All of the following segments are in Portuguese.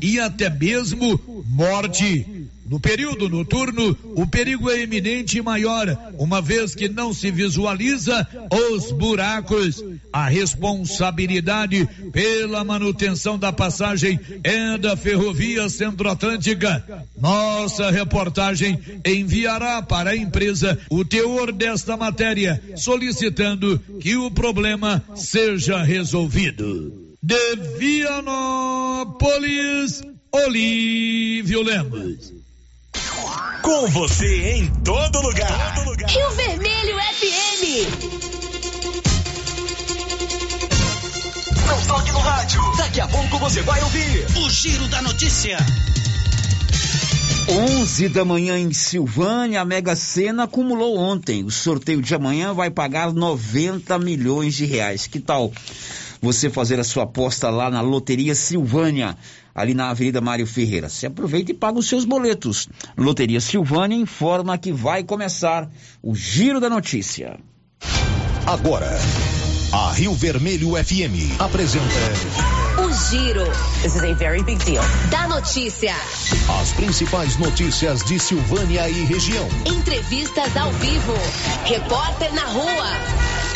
e até mesmo morte. No período noturno, o perigo é eminente e maior, uma vez que não se visualiza os buracos. A responsabilidade pela manutenção da passagem é da Ferrovia Centro-Atlântica. Nossa reportagem enviará para a empresa o teor desta matéria, solicitando que o problema seja resolvido. De Vianópolis, Olívio Lemos. Com você em todo lugar. Rio Vermelho FM. Não toque no rádio. Daqui a pouco você vai ouvir o Giro da Notícia. 11 da manhã em Silvânia, a Mega Sena acumulou ontem. O sorteio de amanhã vai pagar 90 milhões de reais. Que tal você fazer a sua aposta lá na Loteria Silvânia? ali na Avenida Mário Ferreira. Se aproveita e paga os seus boletos. Loteria Silvânia informa que vai começar o Giro da Notícia. Agora, a Rio Vermelho FM apresenta. O Giro. This is a very big deal. Da notícia. As principais notícias de Silvânia e região. Entrevistas ao vivo. Repórter na rua.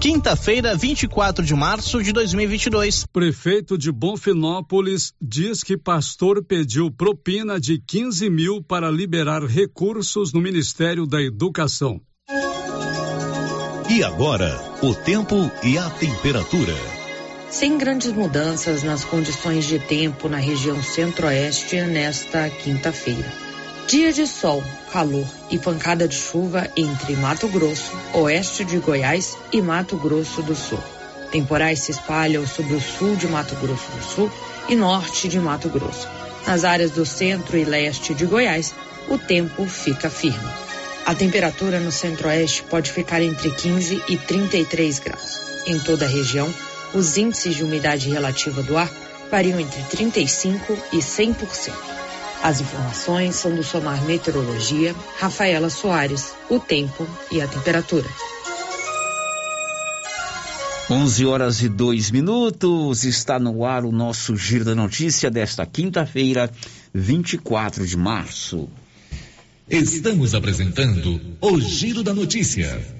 Quinta-feira, 24 de março de 2022. Prefeito de Bonfinópolis diz que pastor pediu propina de 15 mil para liberar recursos no Ministério da Educação. E agora, o tempo e a temperatura. Sem grandes mudanças nas condições de tempo na região centro-oeste nesta quinta-feira. Dia de sol, calor e pancada de chuva entre Mato Grosso, oeste de Goiás e Mato Grosso do Sul. Temporais se espalham sobre o sul de Mato Grosso do Sul e norte de Mato Grosso. Nas áreas do centro e leste de Goiás, o tempo fica firme. A temperatura no centro-oeste pode ficar entre 15 e 33 graus. Em toda a região, os índices de umidade relativa do ar variam entre 35 e 100%. As informações são do Somar Meteorologia, Rafaela Soares, o tempo e a temperatura. 11 horas e 2 minutos, está no ar o nosso Giro da Notícia desta quinta-feira, 24 de março. Estamos apresentando o Giro da Notícia.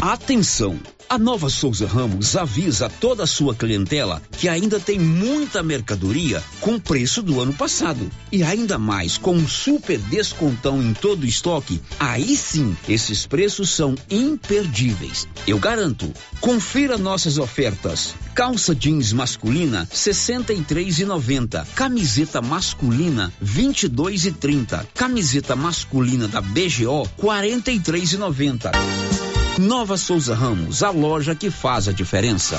Atenção! A Nova Souza Ramos avisa toda a sua clientela que ainda tem muita mercadoria com preço do ano passado. E ainda mais com um super descontão em todo o estoque. Aí sim, esses preços são imperdíveis. Eu garanto. Confira nossas ofertas. Calça jeans masculina 63,90. Camiseta masculina 22,30. Camiseta masculina da BGO 43,90. Nova Souza Ramos, a loja que faz a diferença.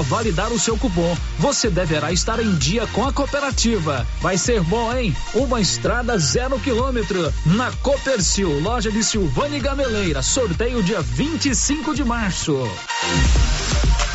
para validar o seu cupom, você deverá estar em dia com a cooperativa. Vai ser bom, hein? Uma estrada zero quilômetro na Copercil, loja de Silvânia Gameleira. Sorteio dia 25 de março.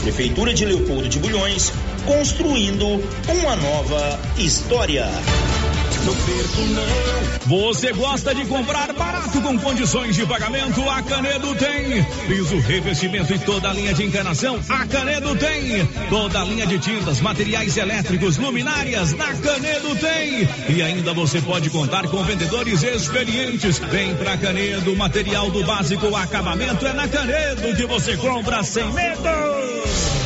Prefeitura de Leopoldo de Bulhões, construindo uma nova história. Você gosta de comprar barato com condições de pagamento? A Canedo tem. Piso, revestimento e toda a linha de encanação? A Canedo tem. Toda a linha de tintas, materiais elétricos, luminárias? Na Canedo tem. E ainda você pode contar com vendedores experientes. Vem pra Canedo, material do básico, acabamento é na Canedo que você compra sem medo.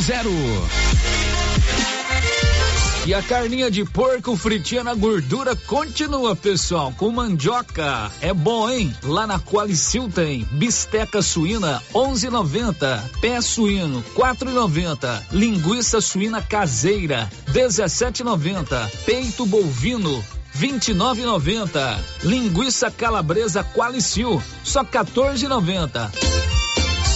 zero. E a carninha de porco fritinha na gordura continua, pessoal, com mandioca. É bom, hein? Lá na Qualicil tem bisteca suína 11,90, pé suíno 4,90, linguiça suína caseira 17,90, peito bovino 29,90, linguiça calabresa Qualicil só 14,90.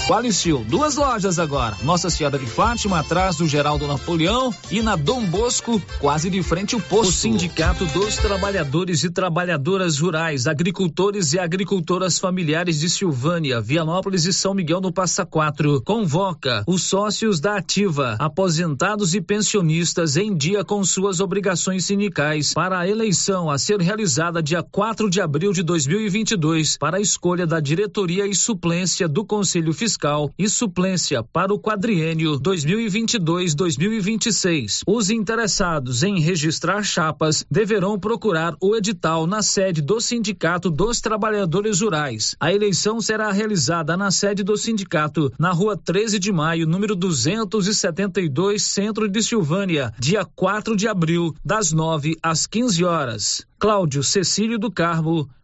Qualicil, duas lojas agora. Nossa Senhora de Fátima, atrás do Geraldo Napoleão e na Dom Bosco, quase de frente ao posto. O Sindicato dos Trabalhadores e Trabalhadoras Rurais, Agricultores e Agricultoras Familiares de Silvânia, Vianópolis e São Miguel no Passa Quatro, convoca os sócios da Ativa, aposentados e pensionistas em dia com suas obrigações sindicais para a eleição a ser realizada dia 4 de abril de 2022 para a escolha da diretoria e suplência do Conselho Fiscal fiscal e suplência para o quadriênio 2022-2026. Os interessados em registrar chapas deverão procurar o edital na sede do Sindicato dos Trabalhadores Rurais. A eleição será realizada na sede do sindicato, na rua 13 de maio, número 272, centro de Silvânia, dia 4 de abril, das 9 às 15 horas. Cláudio Cecílio do Carmo,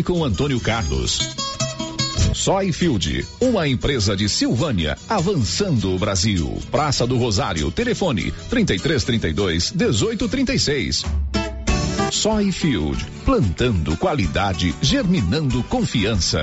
com Antônio Carlos. Soyfield, uma empresa de Silvânia, avançando o Brasil. Praça do Rosário, telefone 3332 1836. Soy Field, plantando qualidade, germinando confiança.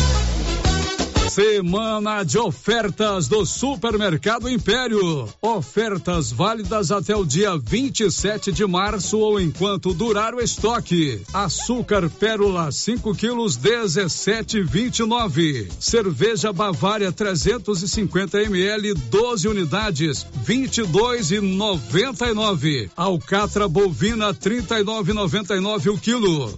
Semana de ofertas do Supermercado Império. Ofertas válidas até o dia 27 de março ou enquanto durar o estoque. Açúcar Pérola 5 quilos 17,29. Cerveja Bavária 350 ml 12 unidades 22,99. Alcatra bovina 39,99 o quilo.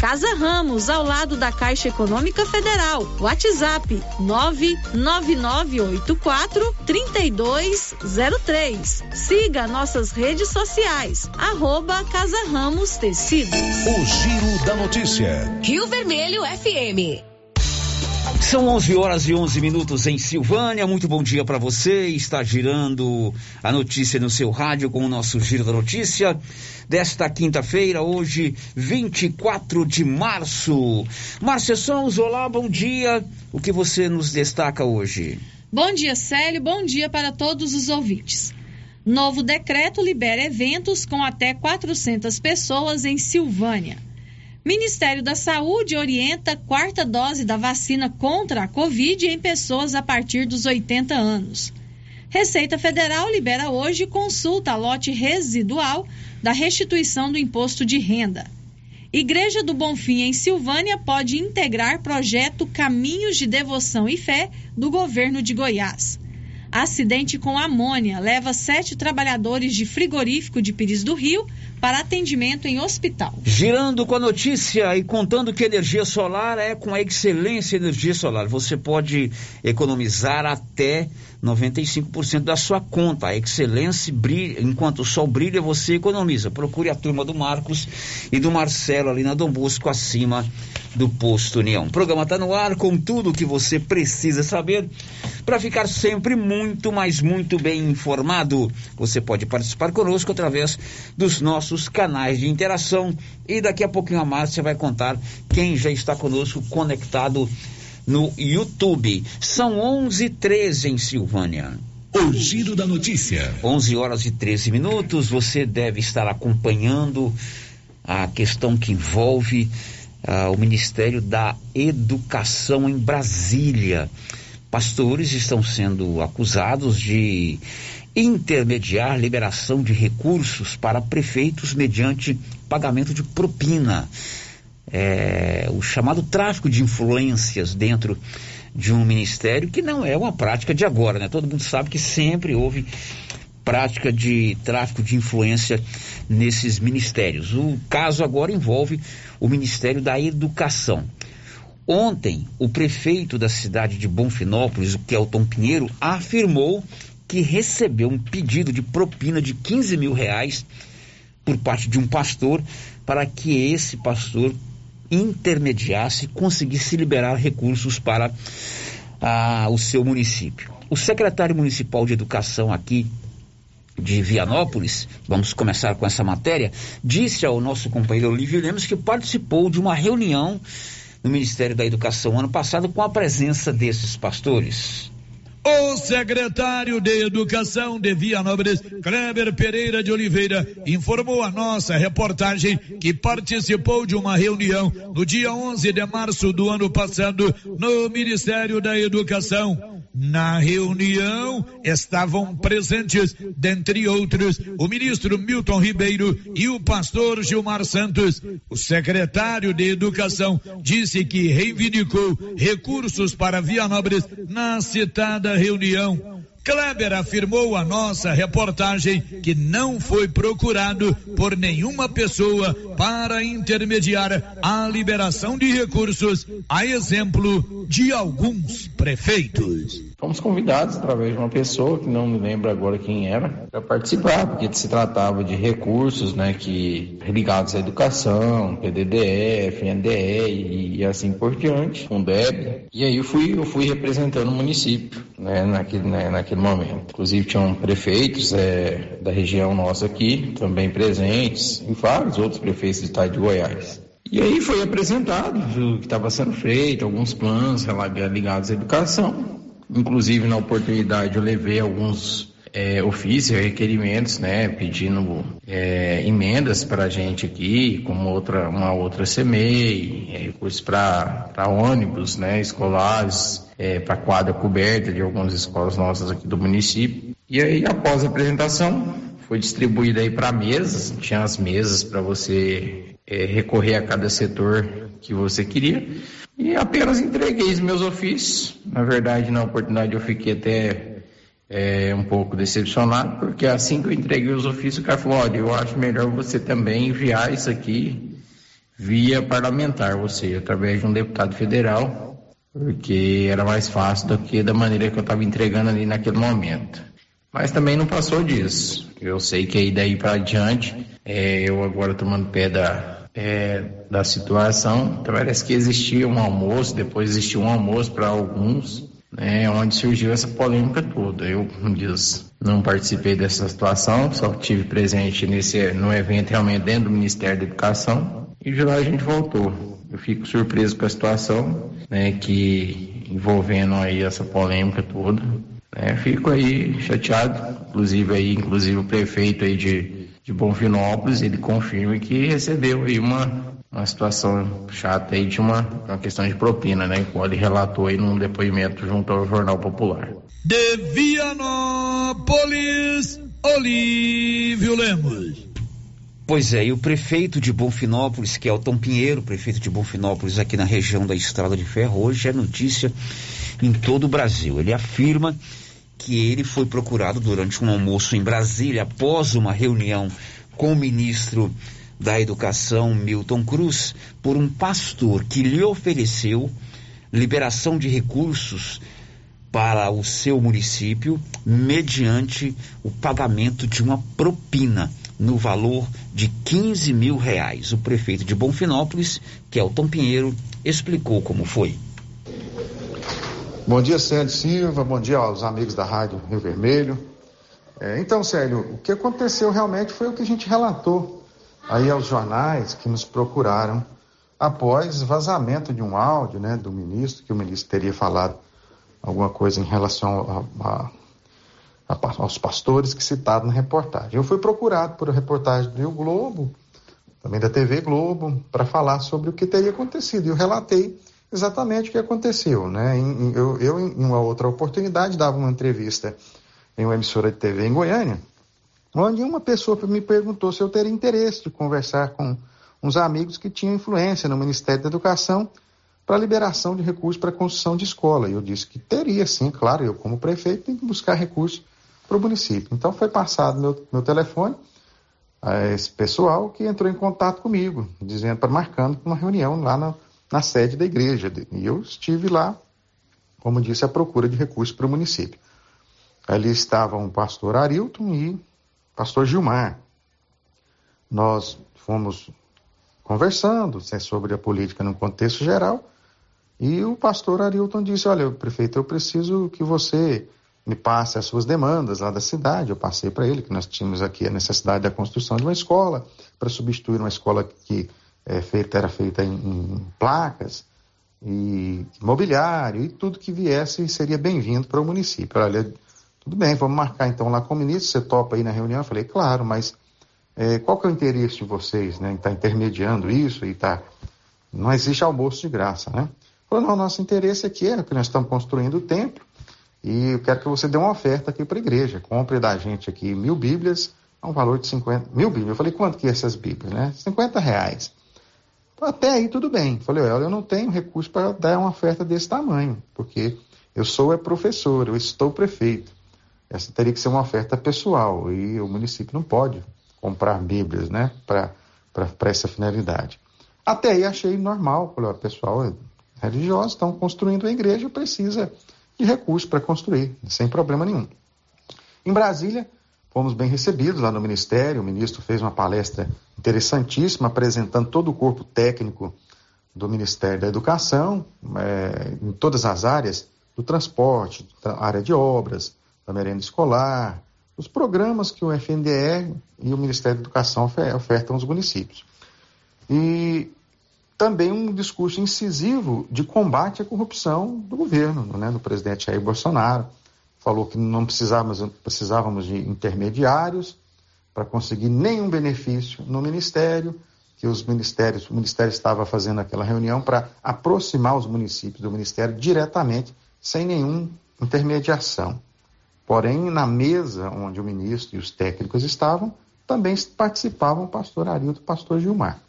Casa Ramos, ao lado da Caixa Econômica Federal. WhatsApp 99984 3203. Siga nossas redes sociais. Arroba Casa Ramos Tecidos. O Giro da Notícia. Rio Vermelho FM. São 11 horas e 11 minutos em Silvânia. Muito bom dia para você. Está girando a notícia no seu rádio com o nosso Giro da Notícia desta quinta-feira, hoje, 24 de março. Márcia Sons, olá, bom dia. O que você nos destaca hoje? Bom dia, Célio. Bom dia para todos os ouvintes. Novo decreto libera eventos com até 400 pessoas em Silvânia. Ministério da Saúde orienta quarta dose da vacina contra a Covid em pessoas a partir dos 80 anos. Receita Federal libera hoje consulta a lote residual da restituição do imposto de renda. Igreja do Bonfim em Silvânia pode integrar projeto Caminhos de Devoção e Fé do governo de Goiás. Acidente com amônia leva sete trabalhadores de frigorífico de Pires do Rio para atendimento em hospital. Girando com a notícia e contando que energia solar é com a Excelência Energia Solar. Você pode economizar até 95% da sua conta. A Excelência brilha, enquanto o sol brilha, você economiza. Procure a turma do Marcos e do Marcelo ali na Dom Bosco, acima do Posto União. O programa está no ar com tudo o que você precisa saber para ficar sempre muito, mas muito bem informado. Você pode participar conosco através dos nossos canais de interação e daqui a pouquinho a Márcia vai contar quem já está conosco conectado no YouTube. São 11:13 em Silvânia. O Giro da Notícia. 11 horas e 13 minutos. Você deve estar acompanhando a questão que envolve uh, o Ministério da Educação em Brasília. Pastores estão sendo acusados de intermediar liberação de recursos para prefeitos mediante pagamento de propina. É, o chamado tráfico de influências dentro de um ministério, que não é uma prática de agora, né? Todo mundo sabe que sempre houve prática de tráfico de influência nesses ministérios. O caso agora envolve o Ministério da Educação. Ontem, o prefeito da cidade de Bonfinópolis, o Kelton Pinheiro, afirmou que recebeu um pedido de propina de 15 mil reais por parte de um pastor para que esse pastor intermediasse e conseguisse liberar recursos para ah, o seu município. O secretário municipal de educação aqui de Vianópolis, vamos começar com essa matéria, disse ao nosso companheiro Olívio Lemos que participou de uma reunião no Ministério da Educação ano passado com a presença desses pastores. O secretário de Educação de Vianópolis, Kleber Pereira de Oliveira, informou a nossa reportagem que participou de uma reunião no dia 11 de março do ano passado no Ministério da Educação. Na reunião estavam presentes, dentre outros, o ministro Milton Ribeiro e o pastor Gilmar Santos. O secretário de Educação disse que reivindicou recursos para Vianópolis na citada reunião. Kleber afirmou a nossa reportagem que não foi procurado por nenhuma pessoa para intermediar a liberação de recursos, a exemplo de alguns prefeitos. Fomos convidados através de uma pessoa que não me lembro agora quem era para participar, porque se tratava de recursos, né, que ligados à educação, PDDF, NDE e, assim por diante, Fundeb. E aí eu fui eu fui representando o município, né, naquele né, naquele momento. Inclusive tinham prefeitos é, da região nossa aqui também presentes e vários outros prefeitos do estado de Goiás. E aí foi apresentado o que estava sendo feito, alguns planos ligados à educação. Inclusive, na oportunidade, eu levei alguns é, ofícios, requerimentos, né, pedindo é, emendas para a gente aqui, como outra, uma outra CMEI, é, recursos para ônibus, né, escolares, é, para quadra coberta de algumas escolas nossas aqui do município. E aí, após a apresentação, foi distribuída aí para mesas, tinha as mesas para você é, recorrer a cada setor que você queria. E apenas entreguei os meus ofícios. Na verdade, na oportunidade eu fiquei até é, um pouco decepcionado, porque assim que eu entreguei os ofícios, o cara falou, olha, eu acho melhor você também enviar isso aqui via parlamentar, ou seja, através de um deputado federal, porque era mais fácil do que da maneira que eu estava entregando ali naquele momento. Mas também não passou disso. Eu sei que aí daí para adiante, é, eu agora tomando pé da, é, da situação. Parece que existia um almoço, depois existiu um almoço para alguns, né, onde surgiu essa polêmica toda. Eu, como diz, não participei dessa situação, só tive presente nesse, no evento realmente dentro do Ministério da Educação e de lá a gente voltou. Eu fico surpreso com a situação, né, que envolvendo aí essa polêmica toda. Né, fico aí chateado, inclusive aí, inclusive o prefeito aí de de Bonfinópolis, ele confirma que recebeu aí uma, uma situação chata aí de uma, uma questão de propina, né? Como ele relatou aí num depoimento junto ao Jornal Popular. De Vianópolis, Olívio Lemos. Pois é, e o prefeito de Bonfinópolis, que é o Tom Pinheiro, prefeito de Bonfinópolis aqui na região da Estrada de Ferro, hoje é notícia em todo o Brasil. Ele afirma que ele foi procurado durante um almoço em Brasília após uma reunião com o ministro da Educação, Milton Cruz, por um pastor que lhe ofereceu liberação de recursos para o seu município mediante o pagamento de uma propina no valor de 15 mil reais. O prefeito de Bonfinópolis, que é o Tom Pinheiro, explicou como foi. Bom dia, Célio Silva. Bom dia aos amigos da Rádio Rio Vermelho. É, então, Célio, o que aconteceu realmente foi o que a gente relatou aí aos jornais que nos procuraram após vazamento de um áudio né, do ministro, que o ministro teria falado alguma coisa em relação a, a, a, aos pastores que citaram na reportagem. Eu fui procurado por reportagem do Globo, também da TV Globo, para falar sobre o que teria acontecido. E eu relatei exatamente o que aconteceu. Né? Eu, eu, em uma outra oportunidade, dava uma entrevista em uma emissora de TV em Goiânia, onde uma pessoa me perguntou se eu teria interesse de conversar com uns amigos que tinham influência no Ministério da Educação para liberação de recursos para construção de escola. E eu disse que teria, sim, claro, eu como prefeito tenho que buscar recursos para o município. Então foi passado meu, meu telefone a esse pessoal que entrou em contato comigo, dizendo para marcando uma reunião lá na, na sede da igreja. E eu estive lá, como disse, à procura de recursos para o município. Ali estavam o pastor Arilton e o pastor Gilmar. Nós fomos conversando né, sobre a política no contexto geral e o pastor Arilton disse: Olha, prefeito, eu preciso que você me passe as suas demandas lá da cidade. Eu passei para ele que nós tínhamos aqui a necessidade da construção de uma escola para substituir uma escola que é, feita, era feita em, em placas, e imobiliário e tudo que viesse seria bem-vindo para o município. Olha, tudo bem, vamos marcar então lá com o ministro, você topa aí na reunião? Eu falei, claro, mas é, qual que é o interesse de vocês, né, em estar tá intermediando isso e tá... Não existe almoço de graça, né? Falou, não, nosso interesse aqui é que nós estamos construindo o templo e eu quero que você dê uma oferta aqui para a igreja. Compre da gente aqui mil bíblias a um valor de 50... Mil bíblias. Eu falei, quanto que é essas bíblias, né? 50 reais. Até aí tudo bem. Falei, olha, eu não tenho recurso para dar uma oferta desse tamanho, porque eu sou é professor, eu estou prefeito. Essa teria que ser uma oferta pessoal e o município não pode comprar Bíblias, né, para essa finalidade. Até aí achei normal, falei, ó, pessoal é religioso, estão construindo a igreja, precisa de recursos para construir, sem problema nenhum. Em Brasília, Fomos bem recebidos lá no Ministério, o ministro fez uma palestra interessantíssima apresentando todo o corpo técnico do Ministério da Educação, é, em todas as áreas, do transporte, da área de obras, da merenda escolar, os programas que o FNDE e o Ministério da Educação ofertam aos municípios. E também um discurso incisivo de combate à corrupção do governo, né, do presidente Jair Bolsonaro, falou que não precisávamos, precisávamos de intermediários para conseguir nenhum benefício no Ministério, que os ministérios, o Ministério estava fazendo aquela reunião para aproximar os municípios do Ministério diretamente, sem nenhuma intermediação. Porém, na mesa onde o ministro e os técnicos estavam, também participavam o pastor Arildo e o pastor Gilmar.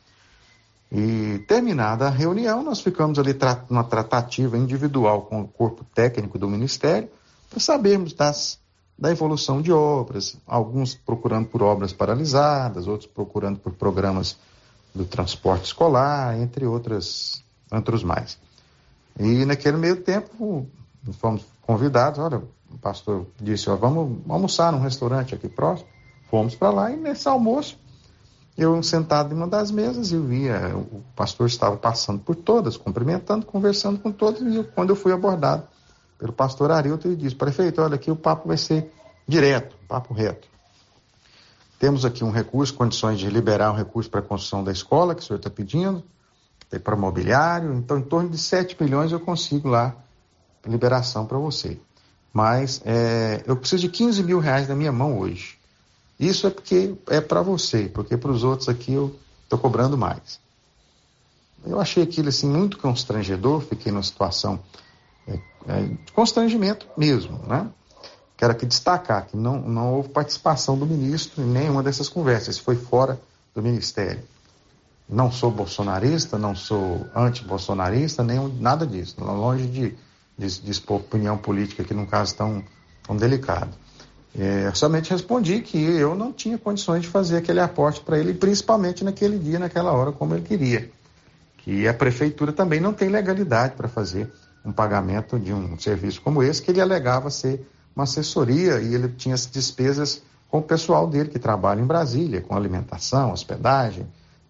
E terminada a reunião, nós ficamos ali numa tratativa individual com o corpo técnico do Ministério, para sabermos das, da evolução de obras, alguns procurando por obras paralisadas, outros procurando por programas do transporte escolar, entre outras, outros mais. E naquele meio tempo, fomos convidados, olha, o pastor disse, ó, vamos almoçar num restaurante aqui próximo. Fomos para lá e nesse almoço, eu sentado em uma das mesas, eu via, o pastor estava passando por todas, cumprimentando, conversando com todos, e eu, quando eu fui abordado pelo pastor Arilton e disse, prefeito, olha aqui o papo vai ser direto, papo reto. Temos aqui um recurso, condições de liberar um recurso para a construção da escola, que o senhor está pedindo, tem para mobiliário, então em torno de 7 milhões eu consigo lá liberação para você. Mas é, eu preciso de 15 mil reais na minha mão hoje. Isso é porque é para você, porque para os outros aqui eu estou cobrando mais. Eu achei aquilo assim muito constrangedor, fiquei numa situação é, constrangimento mesmo, né? Quero aqui destacar que não, não houve participação do ministro em nenhuma dessas conversas, foi fora do ministério. Não sou bolsonarista, não sou anti-bolsonarista, nem nada disso, longe de, de, de, expor opinião política aqui num caso tão, tão delicado. É, somente respondi que eu não tinha condições de fazer aquele aporte para ele, principalmente naquele dia, naquela hora, como ele queria. Que a prefeitura também não tem legalidade para fazer um pagamento de um serviço como esse, que ele alegava ser uma assessoria e ele tinha as despesas com o pessoal dele que trabalha em Brasília, com alimentação, hospedagem,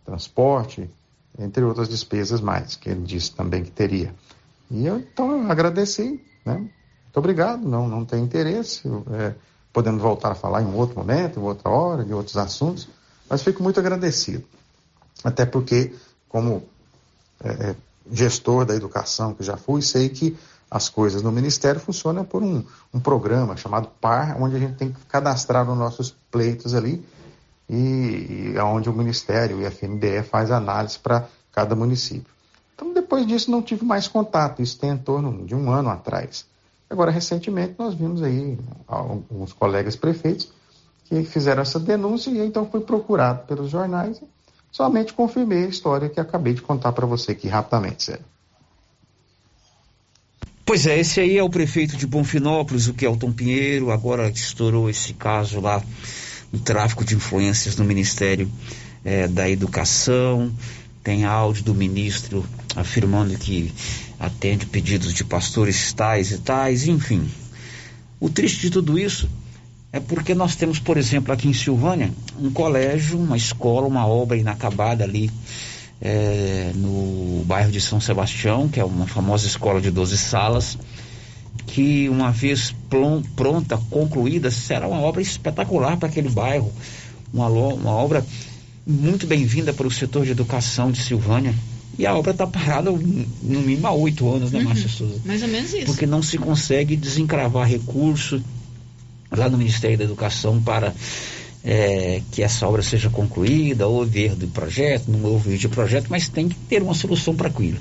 transporte, entre outras despesas mais, que ele disse também que teria. E eu, então, eu agradeci, né? Muito obrigado, não, não tem interesse, é, podemos voltar a falar em um outro momento, em outra hora, de outros assuntos, mas fico muito agradecido. Até porque, como é, é gestor da educação que já fui, sei que as coisas no Ministério funcionam por um, um programa chamado PAR, onde a gente tem que cadastrar os nossos pleitos ali e, e onde o Ministério e a FNDE faz análise para cada município. Então, depois disso, não tive mais contato. Isso tem em torno de um ano atrás. Agora, recentemente, nós vimos aí alguns colegas prefeitos que fizeram essa denúncia e então fui procurado pelos jornais somente confirmei a história que acabei de contar para você aqui rapidamente, sério. Pois é, esse aí é o prefeito de Bonfinópolis, o Kelton Pinheiro, agora estourou esse caso lá do tráfico de influências no Ministério é, da Educação, tem áudio do ministro afirmando que atende pedidos de pastores tais e tais, enfim. O triste de tudo isso é porque nós temos, por exemplo, aqui em Silvânia, um colégio, uma escola, uma obra inacabada ali é, no bairro de São Sebastião, que é uma famosa escola de 12 salas, que uma vez pronta, concluída, será uma obra espetacular para aquele bairro, uma, uma obra muito bem-vinda para o setor de educação de Silvânia. E a obra está parada no mínimo há oito anos, né, Uhum. Márcia Souza? Mais ou menos isso. Porque não se consegue desencravar recurso lá no Ministério da Educação para é, que essa obra seja concluída, houve erro de projeto, não houve erro de projeto, mas tem que ter uma solução para aquilo.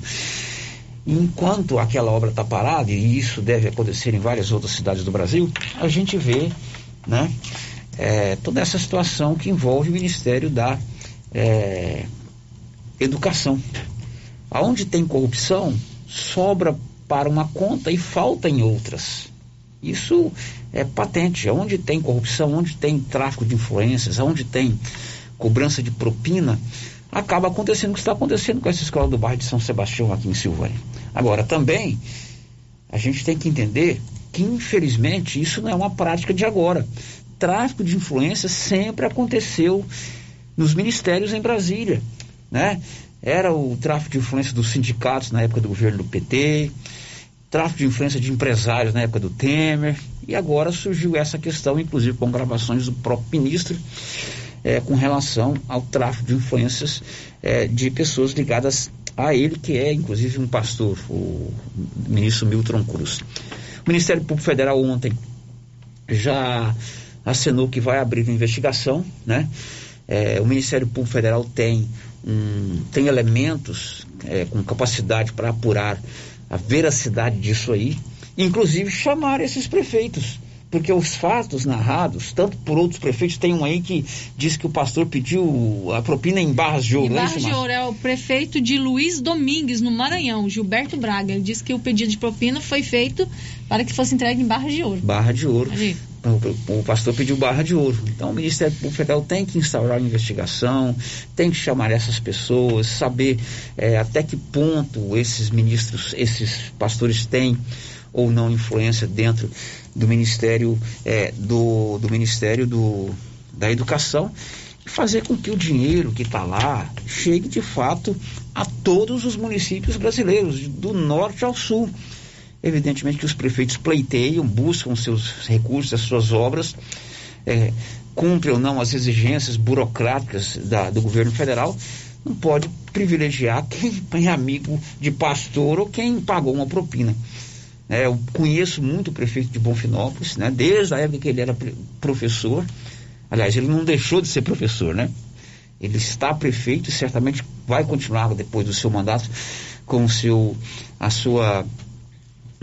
Enquanto aquela obra está parada, e isso deve acontecer em várias outras cidades do Brasil, a gente vê né, é, toda essa situação que envolve o Ministério da é, Educação. Aonde tem corrupção, sobra para uma conta e falta em outras. Isso é patente. Onde tem corrupção, onde tem tráfico de influências, onde tem cobrança de propina, acaba acontecendo o que está acontecendo com essa escola do bairro de São Sebastião aqui em Silvânia. Agora, também, a gente tem que entender que, infelizmente, isso não é uma prática de agora. Tráfico de influências sempre aconteceu nos ministérios em Brasília, né? Era o tráfico de influência dos sindicatos na época do governo do PT, tráfico de influência de empresários na época do Temer, e agora surgiu essa questão, inclusive com gravações do próprio ministro, eh, com relação ao tráfico de influências eh, de pessoas ligadas a ele, que é inclusive um pastor, o ministro Milton Cruz. O Ministério Público Federal ontem já acenou que vai abrir uma investigação, né? Eh, o Ministério Público Federal tem, um, tem elementos com capacidade para apurar a veracidade disso aí, inclusive chamar esses prefeitos, porque os fatos narrados, tanto por outros prefeitos, tem um aí que diz que o pastor pediu a propina em barras de ouro, Em é Barra isso, de? Ouro é o prefeito de Luiz Domingues, no Maranhão, Gilberto Braga. Ele disse que o pedido de propina foi feito para que fosse entregue em Barra de Ouro. Barra de ouro. O, pastor pediu barra de ouro. Então o Ministério Público Federal tem que instaurar uma investigação, tem que chamar essas pessoas, saber eh, até que ponto esses ministros, esses pastores têm ou não influência dentro do Ministério eh, do, do Ministério do, da Educação e fazer com que o dinheiro que está lá chegue de fato a todos os municípios brasileiros, do norte ao sul. Evidentemente que os prefeitos pleiteiam, buscam seus recursos, as suas obras, é, cumprem ou não as exigências burocráticas da- do governo federal, não pode privilegiar quem é amigo de pastor ou quem pagou uma propina. É, eu conheço muito o prefeito de Bonfinópolis, né, desde a época que ele era professor. Aliás, ele não deixou de ser professor, né? Ele está prefeito e certamente vai continuar depois do seu mandato com o seu, a sua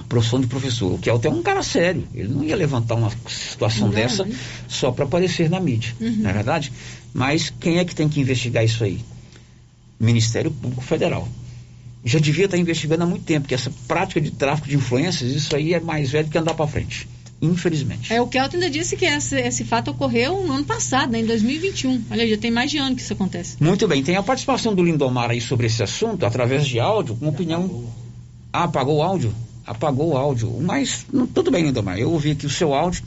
profissão de professor. O Kelton é um cara sério. Ele não ia levantar uma situação Não, dessa né? só para aparecer na mídia, Uhum. não é verdade? Mas quem é que tem que investigar isso aí? Ministério Público Federal. Já devia estar investigando há muito tempo, porque essa prática de tráfico de influências, isso aí é mais velho que andar para frente. Infelizmente. É, o Kelton ainda disse que esse, esse fato ocorreu no ano passado, né, em 2021. Olha, já tem mais de ano que isso acontece. Muito bem, tem a participação do Lindomar aí sobre esse assunto, através de áudio, com opinião. Ah, apagou o áudio? Apagou o áudio. Mas não- tudo bem, Lindomar. Eu ouvi aqui o seu áudio.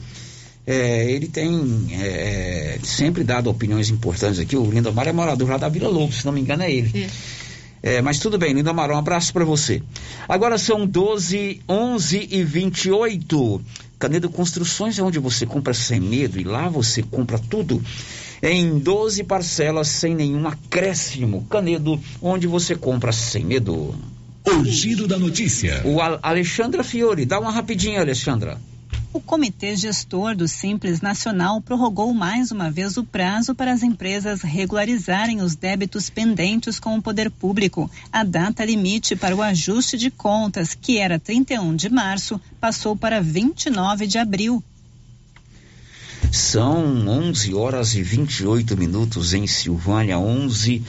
É, ele tem é, sempre dado opiniões importantes aqui. O Lindomar é morador lá da Vila Lobo, se não me engano, é ele. É, mas tudo bem, Lindomar, um abraço para você. Agora são 12, 11 e 28. Canedo Construções é onde você compra sem medo e lá você compra tudo em 12 parcelas sem nenhum acréscimo. Canedo, onde você compra sem medo. O giro da notícia. O Al- Alexandra Fiore, dá uma rapidinha, Alexandra. O Comitê Gestor do Simples Nacional prorrogou mais uma vez o prazo para as empresas regularizarem os débitos pendentes com o poder público. A data limite para o ajuste de contas, que era 31 de março, passou para 29 de abril. São 11 horas e 28 minutos em Silvânia, 11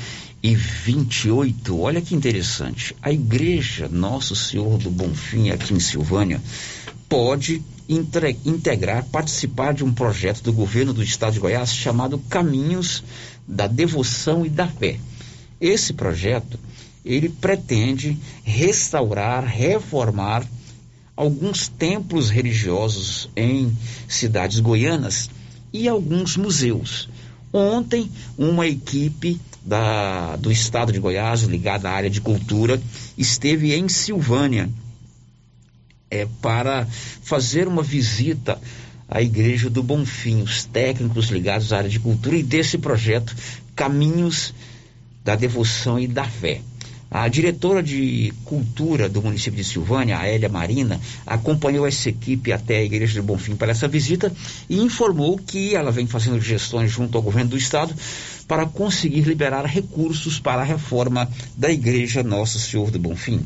e 28. Olha que interessante. A igreja Nosso Senhor do Bonfim aqui em Silvânia pode entre- integrar, participar de um projeto do governo do estado de Goiás chamado Caminhos da Devoção e da Fé. Esse projeto, ele pretende restaurar, reformar alguns templos religiosos em cidades goianas e alguns museus. Ontem, uma equipe da, do estado de Goiás, ligada à área de cultura, esteve em Silvânia é, para fazer uma visita à Igreja do Bonfim, os técnicos ligados à área de cultura e desse projeto Caminhos da Devoção e da Fé. A diretora de cultura do município de Silvânia, a Hélia Marina, acompanhou essa equipe até a Igreja de Bonfim para essa visita e informou que ela vem fazendo gestões junto ao governo do estado para conseguir liberar recursos para a reforma da Igreja Nosso Senhor do Bonfim.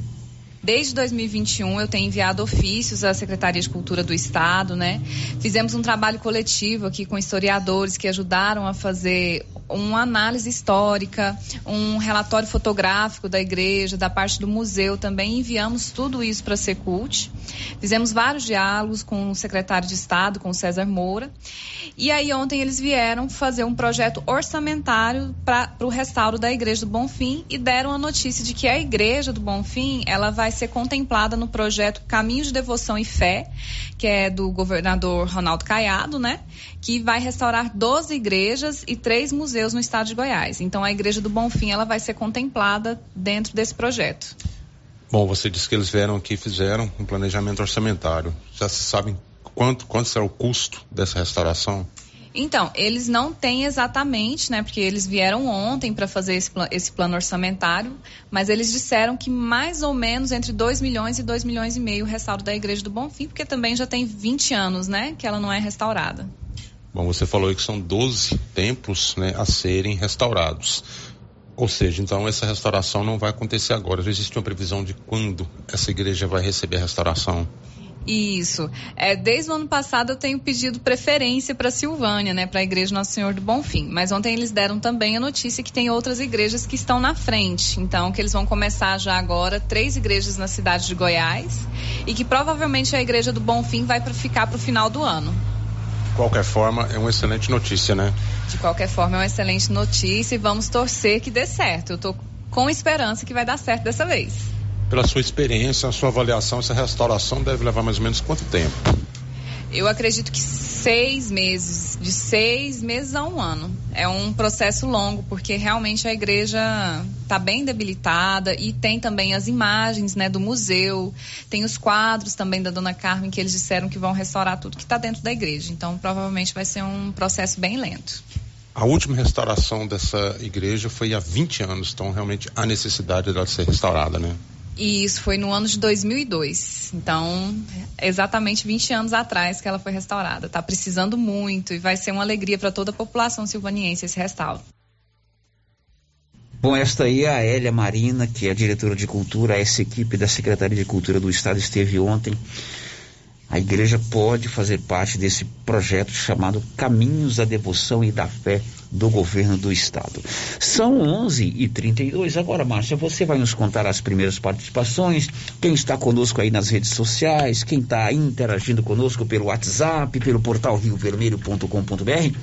Desde 2021 eu tenho enviado ofícios à Secretaria de Cultura do Estado, né? Fizemos um trabalho coletivo aqui com historiadores que ajudaram a fazer uma análise histórica, um relatório fotográfico da igreja, da parte do museu também. Enviamos tudo isso para a Secult. Fizemos vários diálogos com o secretário de Estado, com o César Moura. E aí ontem eles vieram fazer um projeto orçamentário para o restauro da igreja do Bonfim e deram a notícia de que a igreja do Bonfim ela vai ser contemplada no projeto Caminho de Devoção e Fé, que é do governador Ronaldo Caiado, né? Que vai restaurar 12 igrejas e três museus no estado de Goiás. Então a igreja do Bonfim ela vai ser contemplada dentro desse projeto. Bom, você disse que eles vieram aqui e fizeram um planejamento orçamentário. Já se sabem quanto, quanto será o custo dessa restauração? Então, eles não têm exatamente, né? Porque eles vieram ontem para fazer esse, esse, plano orçamentário, mas eles disseram que mais ou menos entre 2 milhões e 2 milhões e meio o restauro da Igreja do Bonfim, porque também já tem 20 anos, né? Que ela não é restaurada. Bom, você falou que são 12 templos né, a serem restaurados. Ou seja, então essa restauração não vai acontecer agora. Já existe uma previsão de quando essa igreja vai receber a restauração? Isso. É, desde o ano passado eu tenho pedido preferência para Silvânia, né, para a Igreja Nosso Senhor do Bonfim. Mas ontem eles deram também a notícia que tem outras igrejas que estão na frente. Então, que eles vão começar já agora três igrejas na cidade de Goiás e que provavelmente a Igreja do Bonfim vai pra ficar para o final do ano. De qualquer forma, é uma excelente notícia, né? De qualquer forma, é uma excelente notícia e vamos torcer que dê certo. Eu estou com esperança que vai dar certo dessa vez pela sua experiência, a sua avaliação, essa restauração deve levar mais ou menos quanto tempo? Eu acredito que seis meses, de seis meses a um ano. É um processo longo, porque realmente a igreja está bem debilitada e tem também as imagens né, do museu, tem os quadros também da Dona Carmen que eles disseram que vão restaurar tudo que está dentro da igreja. Então, provavelmente vai ser um processo bem lento. A última restauração dessa igreja foi há 20 anos, então realmente há necessidade dela ser restaurada, né? E isso foi no ano de 2002. Então, exatamente 20 anos atrás que ela foi restaurada. Está precisando muito e vai ser uma alegria para toda a população silvaniense esse restauro. Bom, esta aí é a Hélia Marina, que é a diretora de cultura, essa equipe da Secretaria de Cultura do Estado esteve ontem. A igreja pode fazer parte desse projeto chamado Caminhos da Devoção e da Fé do governo do estado. São 11 e 32 Agora, Márcia, você vai nos contar as primeiras participações, quem está conosco aí nas redes sociais, quem está interagindo conosco pelo WhatsApp, pelo portal riovermelho.com.br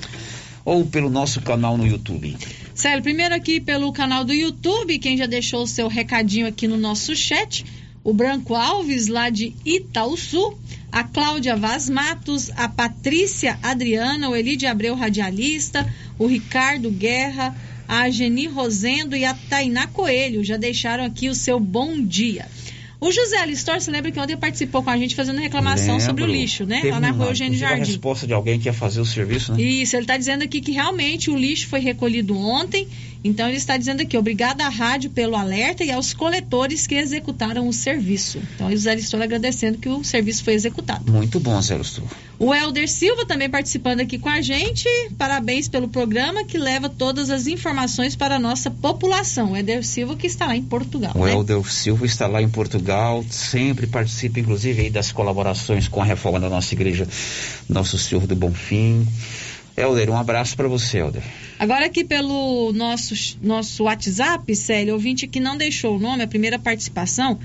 ou pelo nosso canal no YouTube. Célio, primeiro aqui pelo canal do YouTube, quem já deixou o seu recadinho aqui no nosso chat, o Branco Alves, lá de Itaúsu, a Cláudia Vaz Matos, a Patrícia Adriana, o Elide Abreu Radialista, o Ricardo Guerra, a Geni Rosendo e a Tainá Coelho. Já deixaram aqui o seu bom dia. O José Alistor, você lembra que ontem participou com a gente fazendo reclamação Lembro. sobre o lixo, né? Teve Lá na rua Eugênio Jardim. a resposta de alguém que ia fazer o serviço, né? Isso, ele está dizendo aqui que realmente o lixo foi recolhido ontem então ele está dizendo aqui, obrigado à rádio pelo alerta e aos coletores que executaram o serviço. Então o Zé Listor agradecendo que o serviço foi executado. Muito bom, Zé Listor. O Helder Silva também participando aqui com a gente. Parabéns pelo programa que leva todas as informações para a nossa população. O Helder Silva que está lá em Portugal. O né? Helder Silva está lá em Portugal, sempre participa, inclusive, das colaborações com a reforma da nossa igreja Nosso Senhor do Bonfim. Helder, um abraço para você, Helder. Agora aqui pelo nosso, nosso WhatsApp, Célio, ouvinte que não deixou o nome, a primeira participação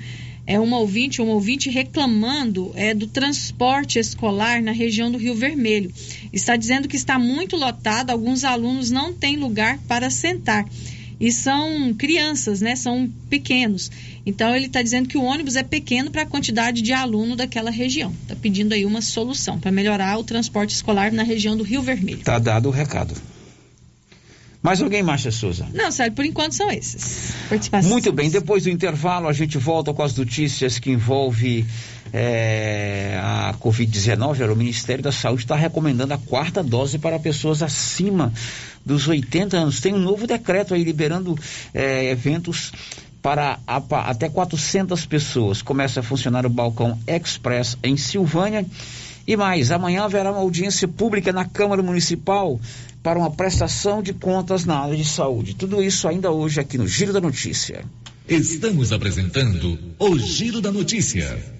é uma ouvinte, um ouvinte reclamando é, do transporte escolar na região do Rio Vermelho. Está dizendo que está muito lotado, alguns alunos não têm lugar para sentar. E são crianças, né? São pequenos. Então ele está dizendo que o ônibus é pequeno para a quantidade de aluno daquela região. Está pedindo aí uma solução para melhorar o transporte escolar na região do Rio Vermelho. Está dado o recado. Mais alguém, Márcia Souza? Não, sério, por enquanto são esses. Muito bem, depois do intervalo a gente volta com as notícias que envolvem é, a Covid-19. O Ministério da Saúde está recomendando a quarta dose para pessoas acima dos 80 anos. Tem um novo decreto aí liberando é, eventos para até 400 pessoas. Começa a funcionar o balcão Express em Silvânia. E mais, amanhã haverá uma audiência pública na Câmara Municipal para uma prestação de contas na área de saúde. Tudo isso ainda hoje aqui no Giro da Notícia. Estamos apresentando o Giro da Notícia.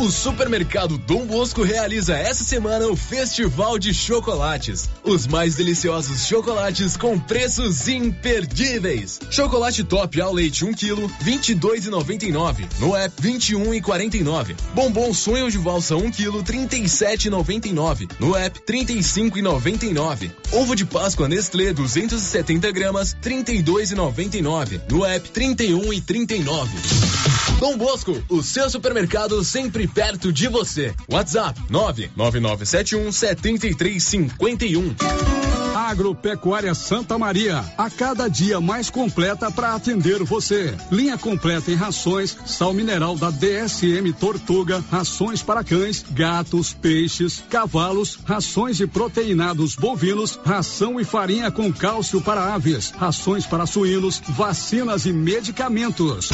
O supermercado Dom Bosco realiza essa semana o Festival de Chocolates. Os mais deliciosos chocolates com preços imperdíveis. Chocolate top ao leite 1 kg, 22,99. No app 21,49. Bombom sonho de valsa 1 kg, 37,99. No app 35,99. Ovo de Páscoa Nestlé 270 gramas, 32,99. No app 31,39. Dom Bosco, o seu supermercado sempre perto de você. WhatsApp 99971 7351. Agropecuária Santa Maria, a cada dia mais completa para atender você. Linha completa em rações, sal mineral da DSM Tortuga, rações para cães, gatos, peixes, cavalos, rações de proteinados bovinos, ração e farinha com cálcio para aves, rações para suínos, vacinas e medicamentos.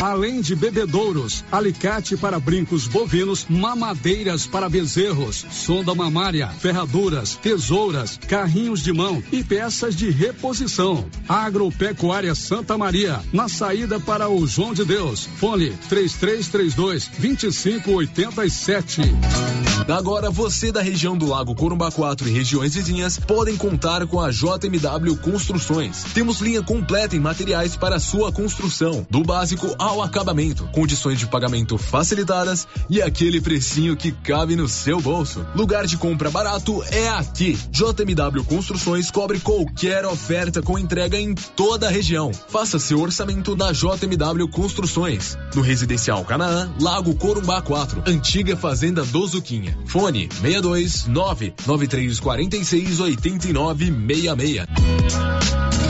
Além de bebedouros, alicate para brincos bovinos, mamadeiras para bezerros, sonda mamária, ferraduras, tesouras, carrinhos de mão e peças de reposição. Agropecuária Santa Maria, na saída para o João de Deus. Fone 3332 2587. Agora você da região do Lago Corumbá 4 e regiões vizinhas podem contar com a JMW Construções. Temos linha completa em materiais para sua construção, do básico ao acabamento, condições de pagamento facilitadas e aquele precinho que cabe no seu bolso. Lugar de compra barato é aqui. JMW Construções cobre qualquer oferta com entrega em toda a região. Faça seu orçamento na JMW Construções. No Residencial Canaã, Lago Corumbá 4, Antiga Fazenda do Zuquinha. Fone 62 99346 8966.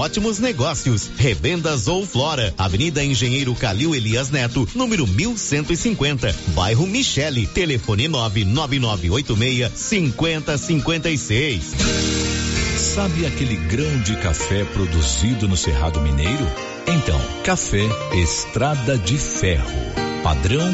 ótimos negócios. Revendas ou Flora, Avenida Engenheiro Calil Elias Neto, número 1150, bairro Michele, telefone 99986 5056. Sabe aquele grão de café produzido no Cerrado Mineiro? Então, café Estrada de Ferro. Padrão,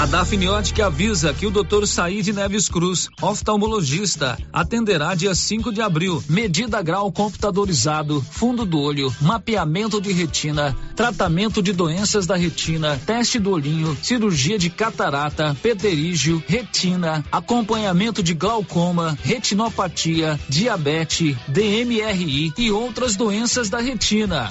A Dafniótica avisa que o Dr. Said Neves Cruz, oftalmologista, atenderá dia 5 de abril. Medida grau computadorizado, fundo do olho, mapeamento de retina, tratamento de doenças da retina, teste do olhinho, cirurgia de catarata, pterígio, retina, acompanhamento de glaucoma, retinopatia, diabetes, DMRI e outras doenças da retina.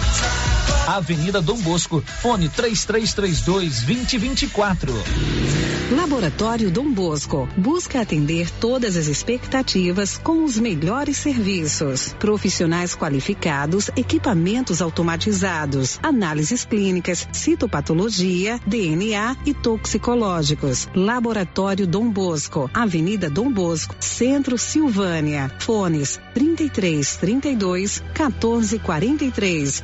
Avenida Dom Bosco, fone 3332 2024. Laboratório Dom Bosco busca atender todas as expectativas com os melhores serviços. Profissionais qualificados, equipamentos automatizados, análises clínicas, citopatologia, DNA e toxicológicos. Laboratório Dom Bosco, Avenida Dom Bosco, Centro Silvânia. Fones 33 32 14 43.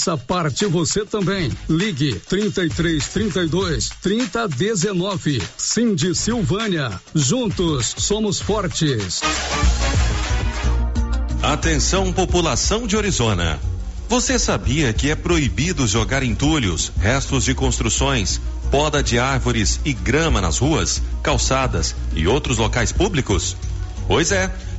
parte você também. Ligue 33 32 30 19. Cindy Silvânia. Juntos somos fortes. Atenção, população de Orizona. Você sabia que é proibido jogar entulhos, restos de construções, poda de árvores e grama nas ruas, calçadas e outros locais públicos? Pois é.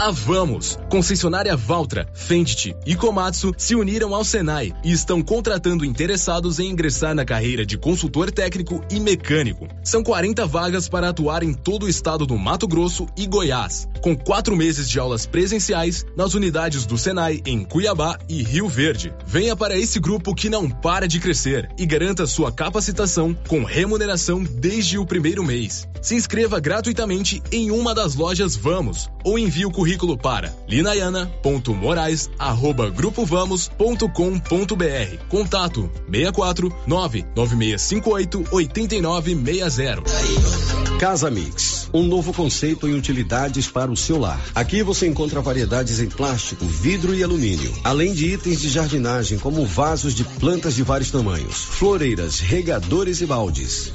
A Vamos, concessionária Valtra, Fendt e Komatsu se uniram ao Senai e estão contratando interessados em ingressar na carreira de consultor técnico e mecânico. São 40 vagas para atuar em todo o estado do Mato Grosso e Goiás, com quatro meses de aulas presenciais nas unidades do Senai em Cuiabá e Rio Verde. Venha para esse grupo que não para de crescer e garanta sua capacitação com remuneração desde o primeiro mês. Se inscreva gratuitamente em uma das lojas Vamos ou envie o currículo para linaiana.moraes@grupovamos.com.br. Contato 64 99658 8960. Casa Mix, um novo conceito em utilidades para o seu lar. Aqui você encontra variedades em plástico, vidro e alumínio, além de itens de jardinagem como vasos de plantas de vários tamanhos, floreiras, regadores e baldes.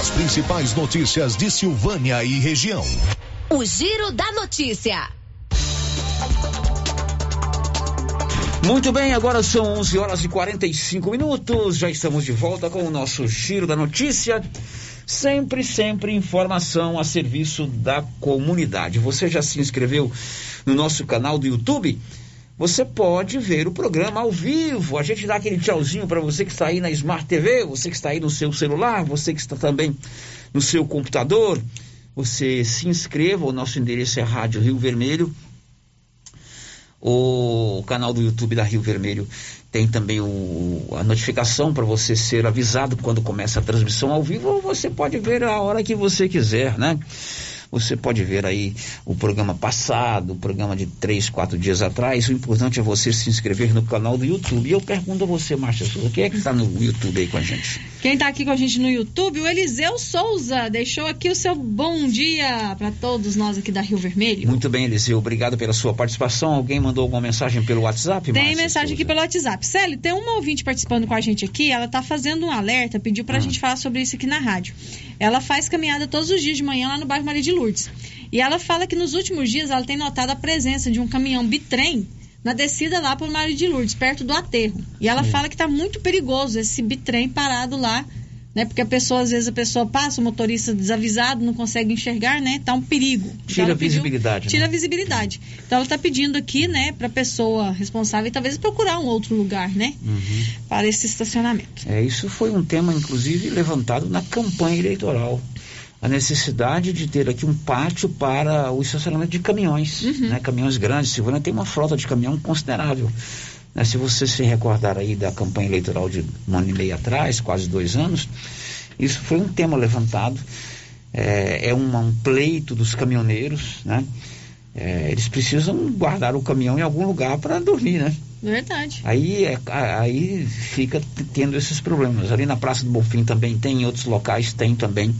As principais notícias de Silvânia e região. O Giro da Notícia. Muito bem, agora são 11 horas e 45 minutos. Já estamos de volta com o nosso Giro da Notícia. Sempre, sempre informação a serviço da comunidade. Você já se inscreveu no nosso canal do YouTube? Você pode ver o programa ao vivo. A gente dá aquele tchauzinho para você que está aí na Smart TV, você que está aí no seu celular, você que está também no seu computador. Você se inscreva, o nosso endereço é Rádio Rio Vermelho. O canal do YouTube da Rio Vermelho tem também o, a notificação para você ser avisado quando começa a transmissão ao vivo, ou você pode ver a hora que você quiser, né? Você pode ver aí o programa passado, o programa de três, quatro dias atrás. O importante é você se inscrever no canal do YouTube. E eu pergunto a você, Márcia Souza, quem é que está no YouTube aí com a gente? Quem está aqui com a gente no YouTube, o Eliseu Souza, deixou aqui o seu bom dia para todos nós aqui da Rio Vermelho. Muito bem, Eliseu, obrigado pela sua participação. Alguém mandou alguma mensagem pelo WhatsApp? Tem Márcia mensagem Souza? aqui pelo WhatsApp. Célio, tem uma ouvinte participando com a gente aqui, ela está fazendo um alerta, pediu para a gente falar sobre isso aqui na rádio. Ela faz caminhada todos os dias de manhã lá no bairro Maria de Lourdes. E ela fala que nos últimos dias ela tem notado a presença de um caminhão bitrem na descida lá por Maria de Lourdes, perto do aterro. E ela fala que está muito perigoso esse bitrem parado lá, né? Porque a pessoa, às vezes, a pessoa passa, o motorista desavisado, não consegue enxergar, né? Tá um perigo. Então, Tira ela a visibilidade, né? Tira a visibilidade. Então ela está pedindo aqui, né, para a pessoa responsável talvez procurar um outro lugar, né? Uhum. Para esse estacionamento. É, isso foi um tema, inclusive, levantado na campanha eleitoral. A necessidade de ter aqui um pátio para o estacionamento de caminhões, né? Caminhões grandes. Silvânia tem uma frota de caminhão considerável. né? Se você se recordar aí da campanha eleitoral de um ano e meio atrás, quase dois anos, isso foi um tema levantado. É, é uma- um pleito dos caminhoneiros, né? É, eles precisam guardar o caminhão em algum lugar para dormir, né? Verdade. Aí, é, aí fica tendo esses problemas. Ali na Praça do Bonfim também tem, em outros locais tem também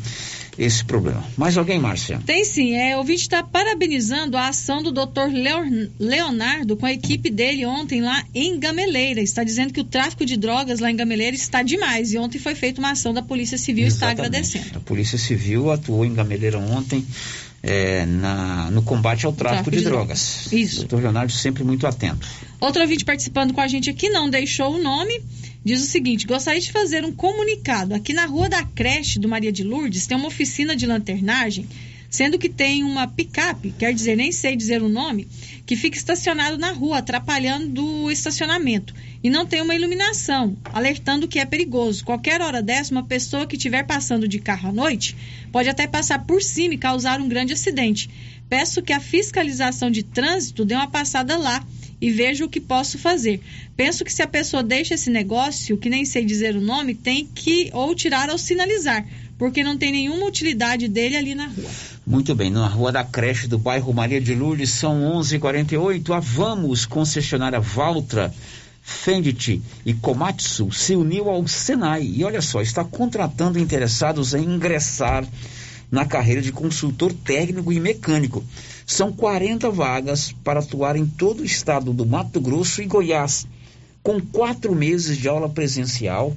esse problema. Mais alguém, Márcia? Tem sim, é, o ouvinte está parabenizando a ação do Dr. Leon- Leonardo com a equipe dele ontem lá em Gameleira. Está dizendo que o tráfico de drogas lá em Gameleira está demais. E ontem foi feita uma ação da Polícia Civil e está agradecendo. A Polícia Civil atuou em Gameleira ontem é, na- no combate ao tráfico, Tráfico de, de drogas. Isso. O doutor Leonardo sempre muito atento. Outro ouvinte participando com a gente aqui não deixou o nome. Diz o seguinte: gostaria de fazer um comunicado. Aqui na rua da creche do Maria de Lourdes tem uma oficina de lanternagem, sendo que tem uma picape, quer dizer, nem sei dizer o nome, que fica estacionado na rua, atrapalhando o estacionamento. E não tem uma iluminação, alertando que é perigoso. Qualquer hora dessa, uma pessoa que estiver passando de carro à noite pode até passar por cima e causar um grande acidente. Peço que a fiscalização de trânsito dê uma passada lá e veja o que posso fazer. Penso que se a pessoa deixa esse negócio, que nem sei dizer o nome, tem que ou tirar ou sinalizar, porque não tem nenhuma utilidade dele ali na rua. Muito bem, na rua da creche do bairro Maria de Lourdes, são 11h48. A Vamos, concessionária Valtra, Fendt e Komatsu, se uniu ao Senai e olha só, está contratando interessados em ingressar na carreira de consultor técnico e mecânico. São 40 vagas para atuar em todo o estado do Mato Grosso e Goiás, com quatro meses de aula presencial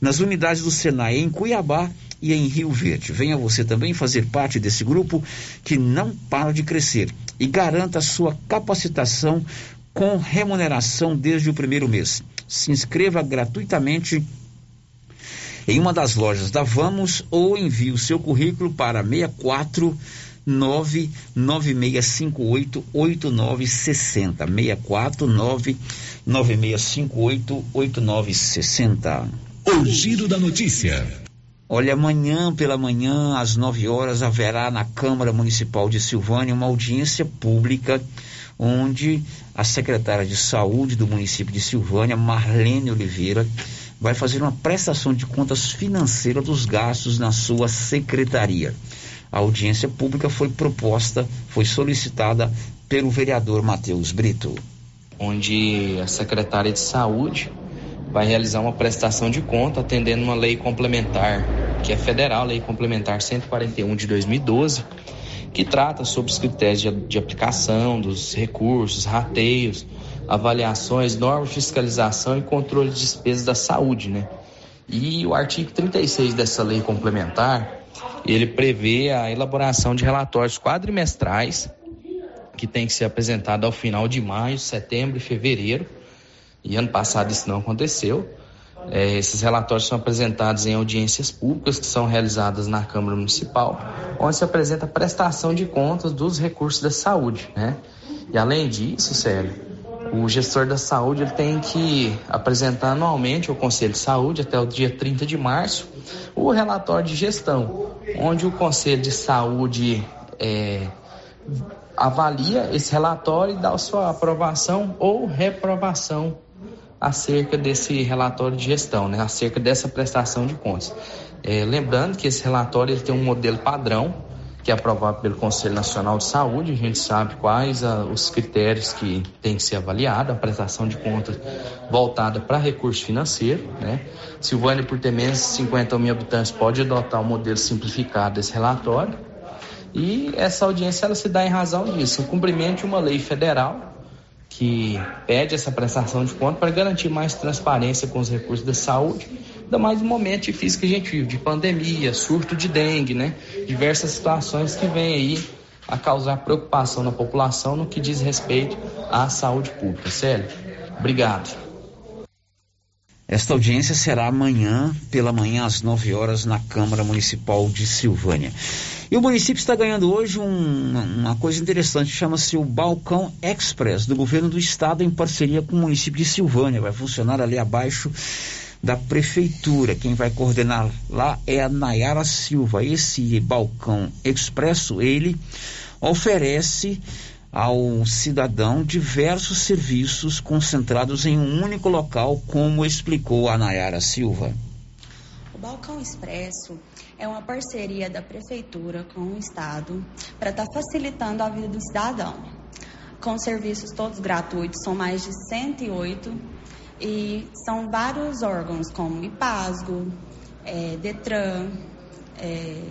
nas unidades do Senai em Cuiabá e em Rio Verde. Venha você também fazer parte desse grupo que não para de crescer e garanta sua capacitação com remuneração desde o primeiro mês. Se inscreva gratuitamente em uma das lojas da Vamos ou envie o seu currículo para 64 99658 8960. 649 9658 8960. O Giro da Notícia. Olha, amanhã pela manhã, às 9 horas, haverá na Câmara Municipal de Silvânia uma audiência pública onde a secretária de Saúde do município de Silvânia, Marlene Oliveira, vai fazer uma prestação de contas financeira dos gastos na sua secretaria. A audiência pública foi proposta, foi solicitada pelo vereador Matheus Brito. Onde a secretária de Saúde vai realizar uma prestação de conta atendendo uma lei complementar, que é federal, Lei Complementar 141 de 2012, que trata sobre os critérios de, de aplicação dos recursos, rateios, avaliações, normas fiscalização e controle de despesas da saúde, né? E o artigo 36 dessa lei complementar, ele prevê a elaboração de relatórios quadrimestrais que tem que ser apresentado ao final de maio, setembro e fevereiro. E ano passado isso não aconteceu. É, esses relatórios são apresentados em audiências públicas que são realizadas na Câmara Municipal, onde se apresenta a prestação de contas dos recursos da saúde, né? E além disso, Célio, o gestor da saúde ele tem que apresentar anualmente ao Conselho de Saúde, até o dia 30 de março, o relatório de gestão, onde o Conselho de Saúde é, avalia esse relatório e dá sua aprovação ou reprovação acerca desse relatório de gestão, né, acerca dessa prestação de contas. É, lembrando que esse relatório ele tem um modelo padrão, que é aprovado pelo Conselho Nacional de Saúde, a gente sabe quais a, os critérios que tem que ser avaliado, a prestação de contas voltada para recurso financeiro, né? Silvânia, por ter menos de 50 mil habitantes, pode adotar o um modelo simplificado desse relatório. E essa audiência ela se dá em razão disso, o cumprimento de uma lei federal que pede essa prestação de conta para garantir mais transparência com os recursos da saúde, ainda mais no momento difícil que a gente vive, de pandemia, surto de dengue, né? Diversas situações que vêm aí a causar preocupação na população no que diz respeito à saúde pública. Célio, obrigado. Esta audiência será amanhã, pela manhã, às 9 horas, na Câmara Municipal de Silvânia. E o município está ganhando hoje um, uma coisa interessante, chama-se o Balcão Express, do governo do estado, em parceria com o município de Silvânia. Vai funcionar ali abaixo da prefeitura. Quem vai coordenar lá é a Nayara Silva. Esse balcão expresso, ele oferece ao cidadão diversos serviços concentrados em um único local, como explicou a Nayara Silva. O Balcão Expresso é uma parceria da Prefeitura com o Estado para estar tá facilitando a vida do cidadão. Com serviços todos gratuitos, são mais de 108 e são vários órgãos como IPASGO, é, Detran, é,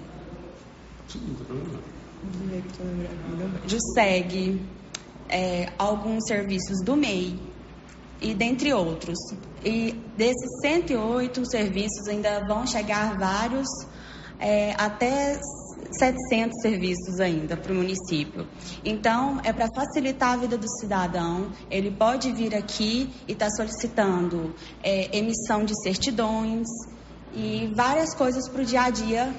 é, alguns serviços do MEI e dentre outros. E desses 108 serviços ainda vão chegar vários, é, até 700 serviços ainda para o município. Então, é para facilitar a vida do cidadão, ele pode vir aqui e estar tá solicitando é, emissão de certidões e várias coisas para o dia a dia.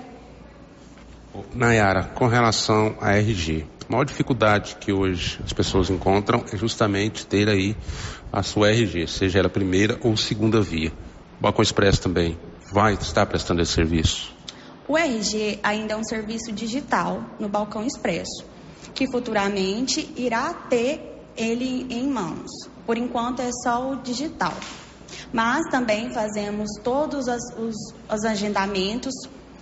Nayara, com relação à RG, a maior dificuldade que hoje as pessoas encontram é justamente ter aí a sua RG, seja ela primeira ou segunda via. O Balcão Expresso também vai estar prestando esse serviço? O RG ainda é um serviço digital no Balcão Expresso, que futuramente irá ter ele em mãos. Por enquanto é só o digital. Mas também fazemos todos os, os agendamentos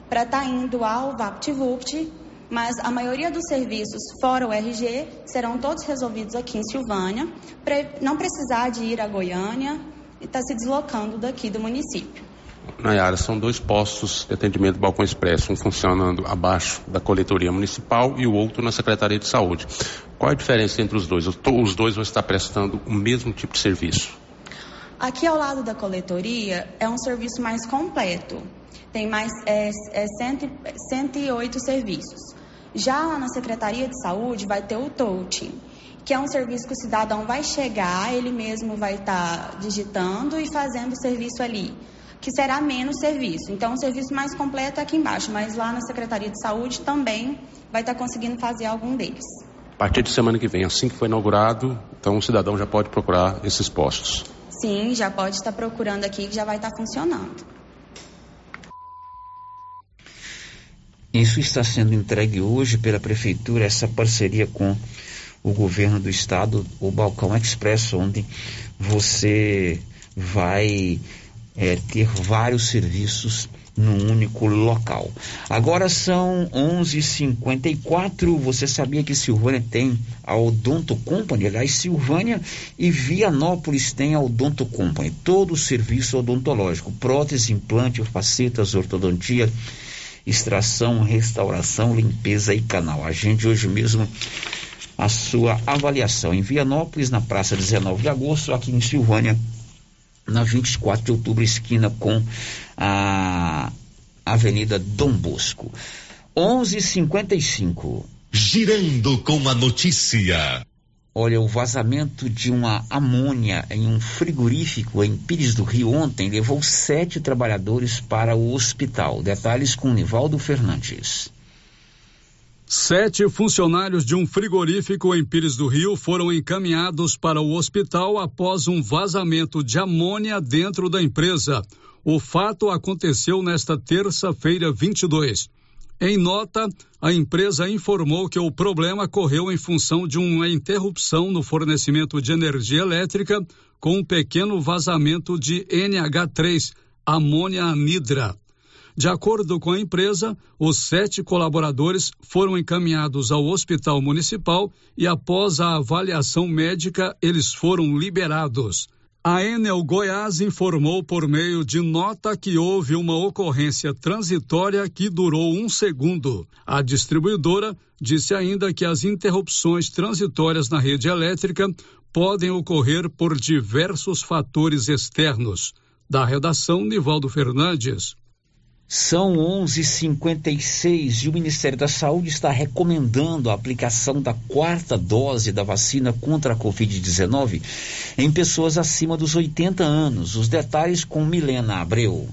para estar tá indo ao VaptVupt mas a maioria dos serviços fora o RG serão todos resolvidos aqui em Silvânia, para não precisar de ir a Goiânia e estar tá se deslocando daqui do município. Nayara, são dois postos de atendimento Balcão Expresso, um funcionando abaixo da coletoria municipal e o outro na Secretaria de Saúde. Qual a diferença entre os dois? Os dois vão estar prestando o mesmo tipo de serviço? Aqui ao lado da coletoria é um serviço mais completo. Tem mais é, é 108 serviços. Já na Secretaria de Saúde vai ter o touching, que é um serviço que o cidadão vai chegar, ele mesmo vai estar tá digitando e fazendo o serviço ali. Que será menos serviço. Então, o serviço mais completo é aqui embaixo, mas lá na Secretaria de Saúde também vai estar conseguindo fazer algum deles. A partir de semana que vem, assim que foi inaugurado, então o cidadão já pode procurar esses postos. Sim, já pode estar procurando aqui que já vai estar funcionando. Isso está sendo entregue hoje pela Prefeitura, essa parceria com o governo do estado, o Balcão Express, onde você vai é, ter vários serviços num único local. Agora são 11:54. Você sabia que Silvânia tem a Odonto Company? Aliás, Silvânia e Vianópolis tem a Odonto Company. Todo o serviço odontológico: prótese, implante, facetas, ortodontia, extração, restauração, limpeza e canal. Agende hoje mesmo a sua avaliação em Vianópolis, na praça 19 de agosto, aqui em Silvânia na 24 de outubro, esquina com a Avenida Dom Bosco. 11:55. Girando com a notícia. Olha, o vazamento de uma amônia em um frigorífico em Pires do Rio ontem levou sete trabalhadores para o hospital. Detalhes com Nivaldo Fernandes. Sete funcionários de um frigorífico em Pires do Rio foram encaminhados para o hospital após um vazamento de amônia dentro da empresa. O fato aconteceu nesta terça-feira, 22. Em nota, a empresa informou que o problema correu em função de uma interrupção no fornecimento de energia elétrica com um pequeno vazamento de NH3, amônia anidra. De acordo com a empresa, os sete colaboradores foram encaminhados ao hospital municipal e, após a avaliação médica, eles foram liberados. A Enel Goiás informou por meio de nota que houve uma ocorrência transitória que durou um segundo. A distribuidora disse ainda que as interrupções transitórias na rede elétrica podem ocorrer por diversos fatores externos. Da redação, Nivaldo Fernandes. São 11:56 e o Ministério da Saúde está recomendando a aplicação da quarta dose da vacina contra a Covid-19 em pessoas acima dos 80 anos. Os detalhes com Milena Abreu.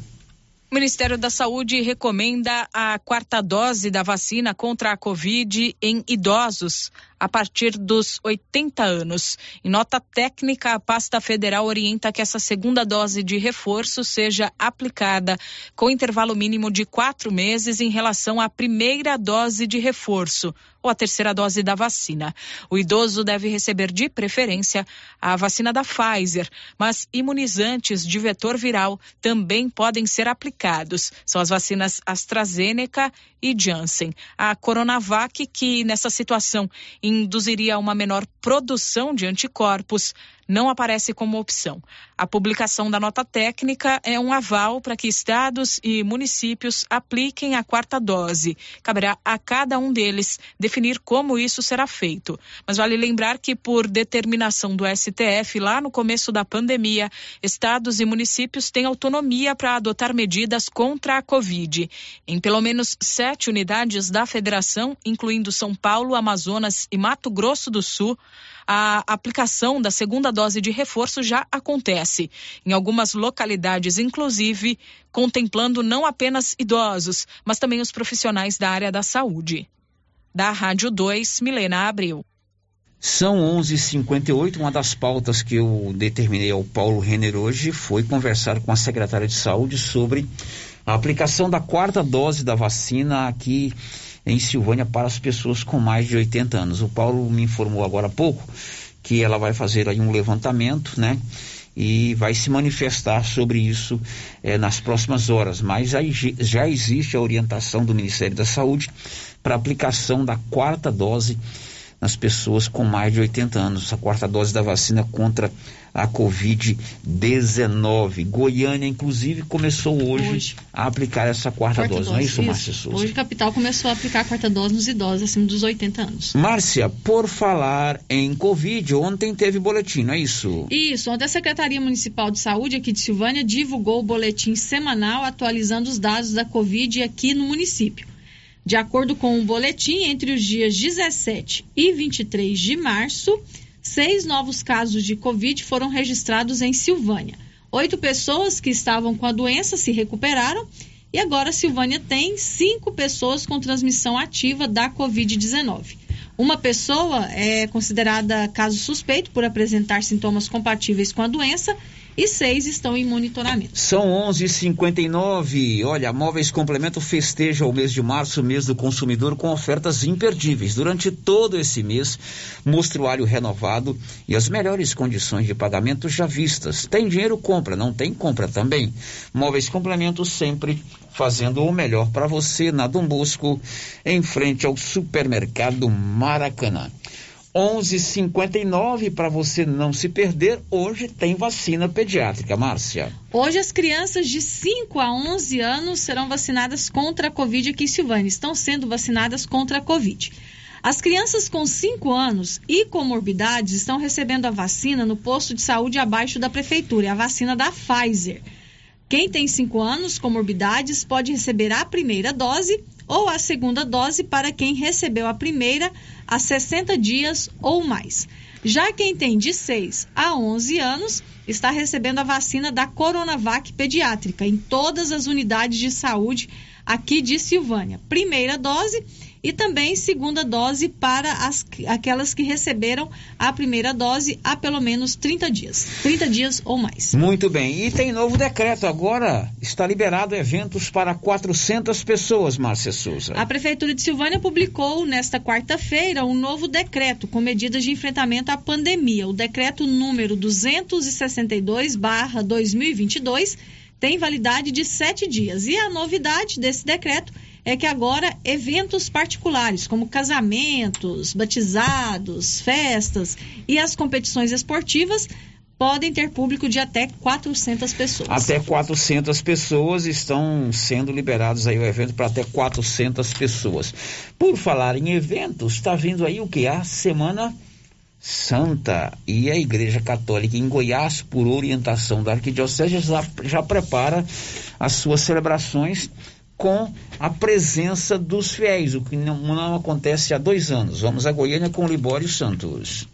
O Ministério da Saúde recomenda a quarta dose da vacina contra a Covid em idosos a partir dos 80 anos. Em nota técnica, a pasta federal orienta que essa segunda dose de reforço seja aplicada com intervalo mínimo de quatro meses em relação à primeira dose de reforço ou a terceira dose da vacina. O idoso deve receber de preferência a vacina da Pfizer, mas imunizantes de vetor viral também podem ser aplicados. São as vacinas AstraZeneca e Janssen. A Coronavac, que nessa situação induziria uma menor produção de anticorpos, não aparece como opção. A publicação da nota técnica é um aval para que estados e municípios apliquem a quarta dose. Caberá a cada um deles definir como isso será feito. Mas vale lembrar que, por determinação do STF, lá no começo da pandemia, estados e municípios têm autonomia para adotar medidas contra a Covid. Em pelo menos sete unidades da federação, incluindo São Paulo, Amazonas e Mato Grosso do Sul, a aplicação da segunda dose de reforço já acontece. Em algumas localidades, inclusive, contemplando não apenas idosos, mas também os profissionais da área da saúde. Da Rádio 2, Milena Abreu. São 11:58. Uma das pautas que eu determinei ao Paulo Renner hoje foi conversar com a secretária de Saúde sobre a aplicação da quarta dose da vacina aqui em Silvânia para as pessoas com mais de 80 anos. O Paulo me informou agora há pouco que ela vai fazer aí um levantamento, né? E vai se manifestar sobre isso eh, nas próximas horas. Mas aí já existe a orientação do Ministério da Saúde para aplicação da quarta dose nas pessoas com mais de 80 anos, a quarta dose da vacina contra a Covid-19. Goiânia, inclusive, começou hoje, hoje, a aplicar essa quarta, quarta dose, dose, não é isso, isso. Márcia Souza? Hoje a capital começou a aplicar a quarta dose nos idosos acima dos 80 anos. Márcia, por falar em Covid, ontem teve boletim, não é isso? Isso, ontem a Secretaria Municipal de Saúde aqui de Silvânia divulgou o boletim semanal atualizando os dados da Covid aqui no município. De acordo com o boletim, entre os dias 17 e 23 de março, seis novos casos de Covid foram registrados em Silvânia. Oito pessoas que estavam com a doença se recuperaram e agora Silvânia tem cinco pessoas com transmissão ativa da Covid-19. Uma pessoa é considerada caso suspeito por apresentar sintomas compatíveis com a doença e seis estão em monitoramento. São 11:59. Olha, Móveis Complemento festeja o mês de março, mês do consumidor, com ofertas imperdíveis. Durante todo esse mês, mostruário renovado e as melhores condições de pagamento já vistas. Tem dinheiro, compra. Não tem, compra também. Móveis Complemento sempre fazendo o melhor para você na Dom Bosco, em frente ao supermercado Maracanã. 11:59 para você não se perder. Hoje tem vacina pediátrica, Márcia. Hoje as crianças de 5 a 11 anos serão vacinadas contra a Covid aqui em Silvânia. Estão sendo vacinadas contra a Covid. As crianças com 5 anos e comorbidades estão recebendo a vacina no posto de saúde abaixo da prefeitura, é a vacina da Pfizer. Quem tem 5 anos, comorbidades, pode receber a primeira dose ou a segunda dose para quem recebeu a primeira há 60 dias ou mais. Já quem tem de 6 a 11 anos está recebendo a vacina da Coronavac pediátrica em todas as unidades de saúde aqui de Silvânia. Primeira dose e também segunda dose para as, aquelas que receberam a primeira dose há pelo menos 30 dias. 30 dias ou mais. Muito bem. E tem novo decreto. Agora está liberado eventos para 400 pessoas, Márcia Souza. A Prefeitura de Silvânia publicou nesta quarta-feira um novo decreto com medidas de enfrentamento à pandemia. O decreto número 262-2022 tem validade de sete dias. E a novidade desse decreto é que agora eventos particulares, como casamentos, batizados, festas e as competições esportivas, podem ter público de até 400 pessoas. Até 400 pessoas estão sendo liberados aí o evento para até 400 pessoas. Por falar em eventos, está vindo aí o que? A Semana Santa e a Igreja Católica em Goiás, por orientação da Arquidiocese, já, já prepara as suas celebrações com a presença dos fiéis, o que não, não acontece há dois anos. Vamos a Goiânia com Libório Santos.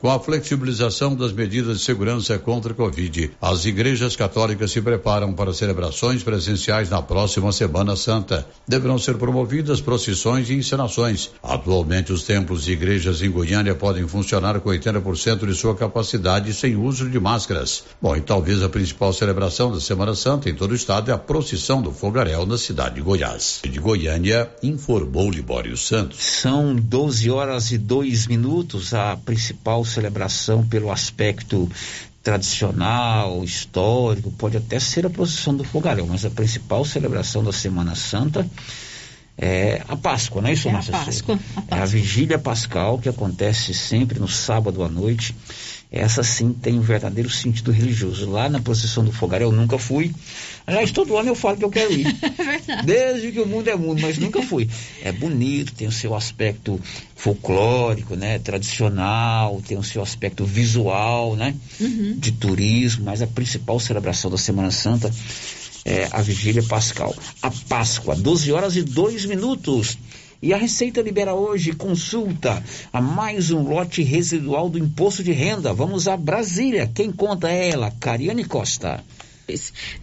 Com a flexibilização das medidas de segurança contra a Covid, as igrejas católicas se preparam para celebrações presenciais na próxima Semana Santa. Deverão ser promovidas procissões e encenações. Atualmente, os templos e igrejas em Goiânia podem funcionar com 80% de sua capacidade sem uso de máscaras. Bom, e talvez a principal celebração da Semana Santa em todo o estado é a procissão do fogaréu na cidade de Goiás. De Goiânia, informou Libório Santos. São 12 horas e 2 minutos. A principal celebração pelo aspecto tradicional, histórico, pode até ser a procissão do fogaréu, mas a principal celebração da Semana Santa é a Páscoa, não é isso, é a Páscoa, a Páscoa. É a vigília pascal que acontece sempre no sábado à noite. Essa sim tem um verdadeiro sentido religioso. Lá na procissão do fogaréu eu nunca fui. Aliás, todo ano eu falo que eu quero ir. É Desde que o mundo é mundo, mas nunca fui. É bonito, tem o seu aspecto folclórico, né? Tradicional, tem o seu aspecto visual, né? Uhum. De turismo, mas a principal celebração da Semana Santa é a Vigília Pascal. A Páscoa, 12 horas e 2 minutos. E a Receita libera hoje consulta a mais um lote residual do imposto de renda. Vamos a Brasília. Quem conta é ela, Cariane Costa.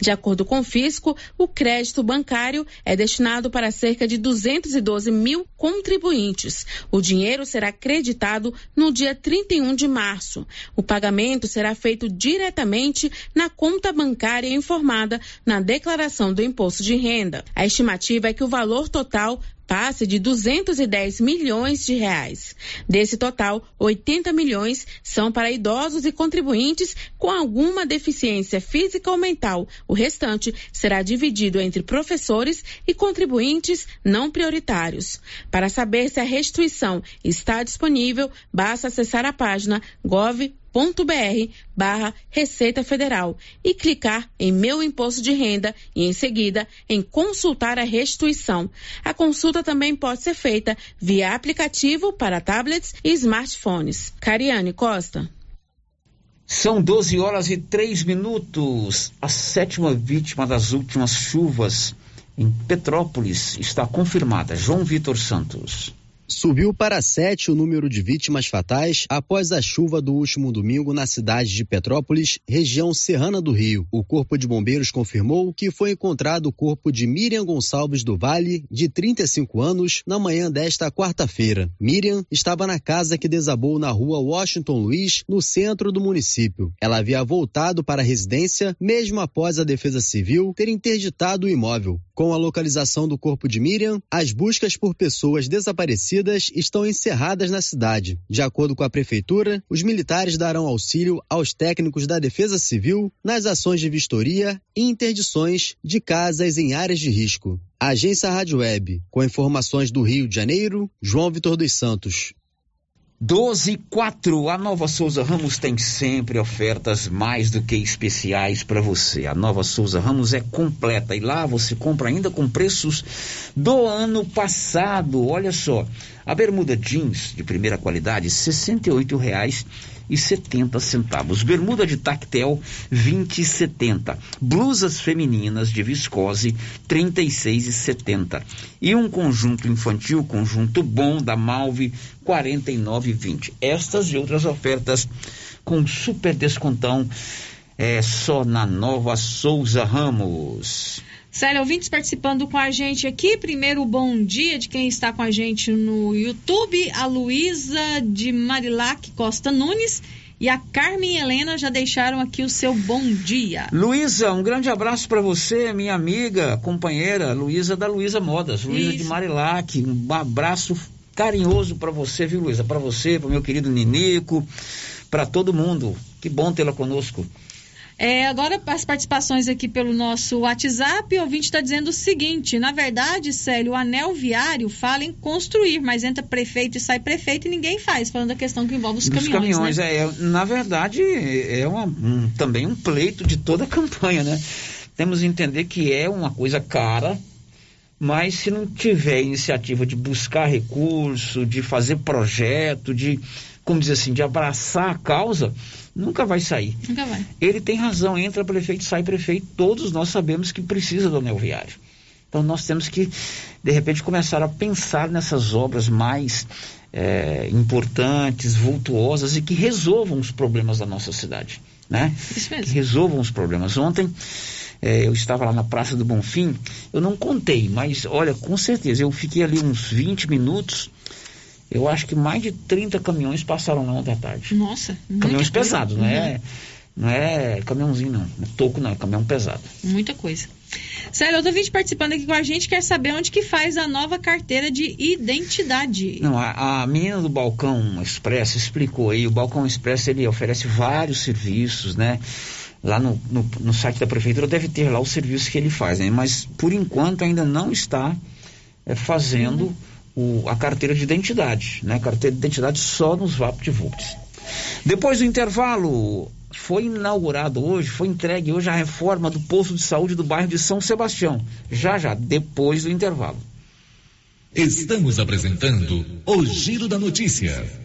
De acordo com o fisco, o crédito bancário é destinado para cerca de 212 mil contribuintes. O dinheiro será creditado no dia 31 de março. O pagamento será feito diretamente na conta bancária informada na declaração do imposto de renda. A estimativa é que o valor total passe de 210 milhões de reais. Desse total, 80 milhões são para idosos e contribuintes com alguma deficiência física ou mental. O restante será dividido entre professores e contribuintes não prioritários. Para saber se a restituição está disponível, basta acessar a página gov br barra Receita Federal e clicar em Meu Imposto de Renda e em seguida em Consultar a Restituição. A consulta também pode ser feita via aplicativo para tablets e smartphones. Cariane Costa. São 12 horas e 3 minutos. A sétima vítima das últimas chuvas em Petrópolis está confirmada. João Vitor Santos. Subiu para sete o número de vítimas fatais após a chuva do último domingo na cidade de Petrópolis, região serrana do Rio. O Corpo de Bombeiros confirmou que foi encontrado o corpo de Miriam Gonçalves do Vale, de 35 anos, na manhã desta quarta-feira. Miriam estava na casa que desabou na rua Washington Luiz, no centro do município. Ela havia voltado para a residência mesmo após a Defesa Civil ter interditado o imóvel. Com a localização do corpo de Miriam, as buscas por pessoas desaparecidas estão encerradas na cidade. De acordo com a prefeitura, os militares darão auxílio aos técnicos da Defesa Civil nas ações de vistoria e interdições de casas em áreas de risco. Agência Rádio Web, com informações do Rio de Janeiro, João Vitor dos Santos. 12 e 4. A Nova Souza Ramos tem sempre ofertas mais do que especiais para você. A Nova Souza Ramos é completa e lá você compra ainda com preços do ano passado. Olha só, a bermuda jeans de primeira qualidade, R$ 68,00 e setenta centavos. Bermuda de tactel, vinte e setenta. Blusas femininas de viscose, trinta e seis e setenta. E um conjunto infantil, conjunto bom da Malve, quarenta e nove vinte. Estas e outras ofertas com super descontão é só na Nova Souza Ramos. Célia, ouvintes participando com a gente aqui. Primeiro, bom dia de quem está com a gente no YouTube. A Luísa de Marilac Costa Nunes e a Carmen Helena já deixaram aqui o seu bom dia. Luísa, um grande abraço para você, minha amiga, companheira, Luísa da Luísa Modas, Luísa de Marilac. Um abraço carinhoso para você, viu, Luísa? Para você, para meu querido Ninico, para todo mundo. Que bom tê-la conosco. É, agora as participações aqui pelo nosso WhatsApp, o ouvinte está dizendo o seguinte: na verdade, Célio, o anel viário fala em construir, mas entra prefeito e sai prefeito e ninguém faz, falando da questão que envolve os Dos caminhões. caminhões, né? é, é, na verdade, é uma, um, também um pleito de toda a campanha, né? Temos que entender que é uma coisa cara, mas se não tiver iniciativa de buscar recurso, de fazer projeto, de, como dizer assim, de abraçar a causa, nunca vai sair. Nunca vai. Ele tem razão, entra prefeito, sai prefeito, todos nós sabemos que precisa do anel viário. Então nós temos que, de repente, começar a pensar nessas obras mais é, importantes, vultuosas e que resolvam os problemas da nossa cidade. Né? Isso mesmo. Que resolvam os problemas. Ontem é, eu estava lá na Praça do Bonfim, eu não contei, mas olha, com certeza, eu fiquei ali uns 20 minutos. Eu acho que mais de 30 caminhões passaram lá ontem à tarde. Nossa, Caminhões pesados, não é, Uhum. não é caminhãozinho não, não é toco não, é caminhão pesado. Muita coisa. Célio, outro ouvinte participando aqui com a gente quer saber onde que faz a nova carteira de identidade. Não, a, a menina do Balcão Expresso explicou aí, o Balcão Expresso ele oferece vários serviços, né? Lá no, no, no site da prefeitura deve ter lá os serviços que ele faz, né? Mas por enquanto ainda não está é, fazendo o, a carteira de identidade, né? Carteira de identidade só nos VaptVupt. Depois do intervalo, foi inaugurado hoje, foi entregue hoje a reforma do posto de saúde do bairro de São Sebastião. Já já, depois do intervalo. Estamos apresentando o Giro da Notícia.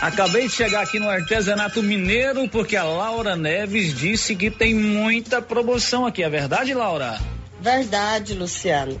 Acabei de chegar aqui no artesanato mineiro porque a Laura Neves disse que tem muita promoção aqui. É verdade, Laura? Verdade, Luciano.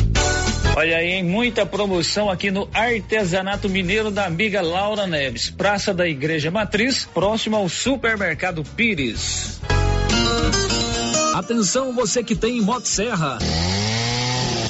Olha aí, hein? muita promoção aqui no Artesanato Mineiro da amiga Laura Neves, Praça da Igreja Matriz, próximo ao Supermercado Pires. Atenção você que tem Motosserra.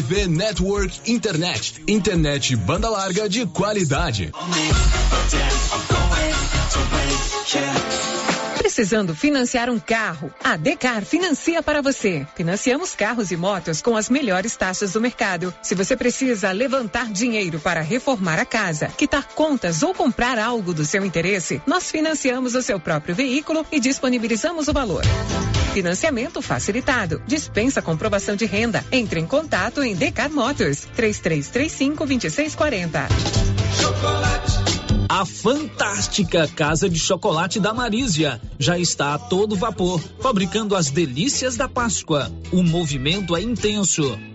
RV Network Internet. Internet banda larga de qualidade. Precisando financiar um carro? A Decar financia para você. Financiamos carros e motos com as melhores taxas do mercado. Se você precisa levantar dinheiro para reformar a casa, quitar contas ou comprar algo do seu interesse, nós financiamos o seu próprio veículo e disponibilizamos o valor. Financiamento facilitado. Dispensa comprovação de renda. Entre em contato em Decar Motors 3335 2640. Chocolate. A fantástica Casa de Chocolate da Marísia já está a todo vapor, fabricando as delícias da Páscoa. O movimento é intenso.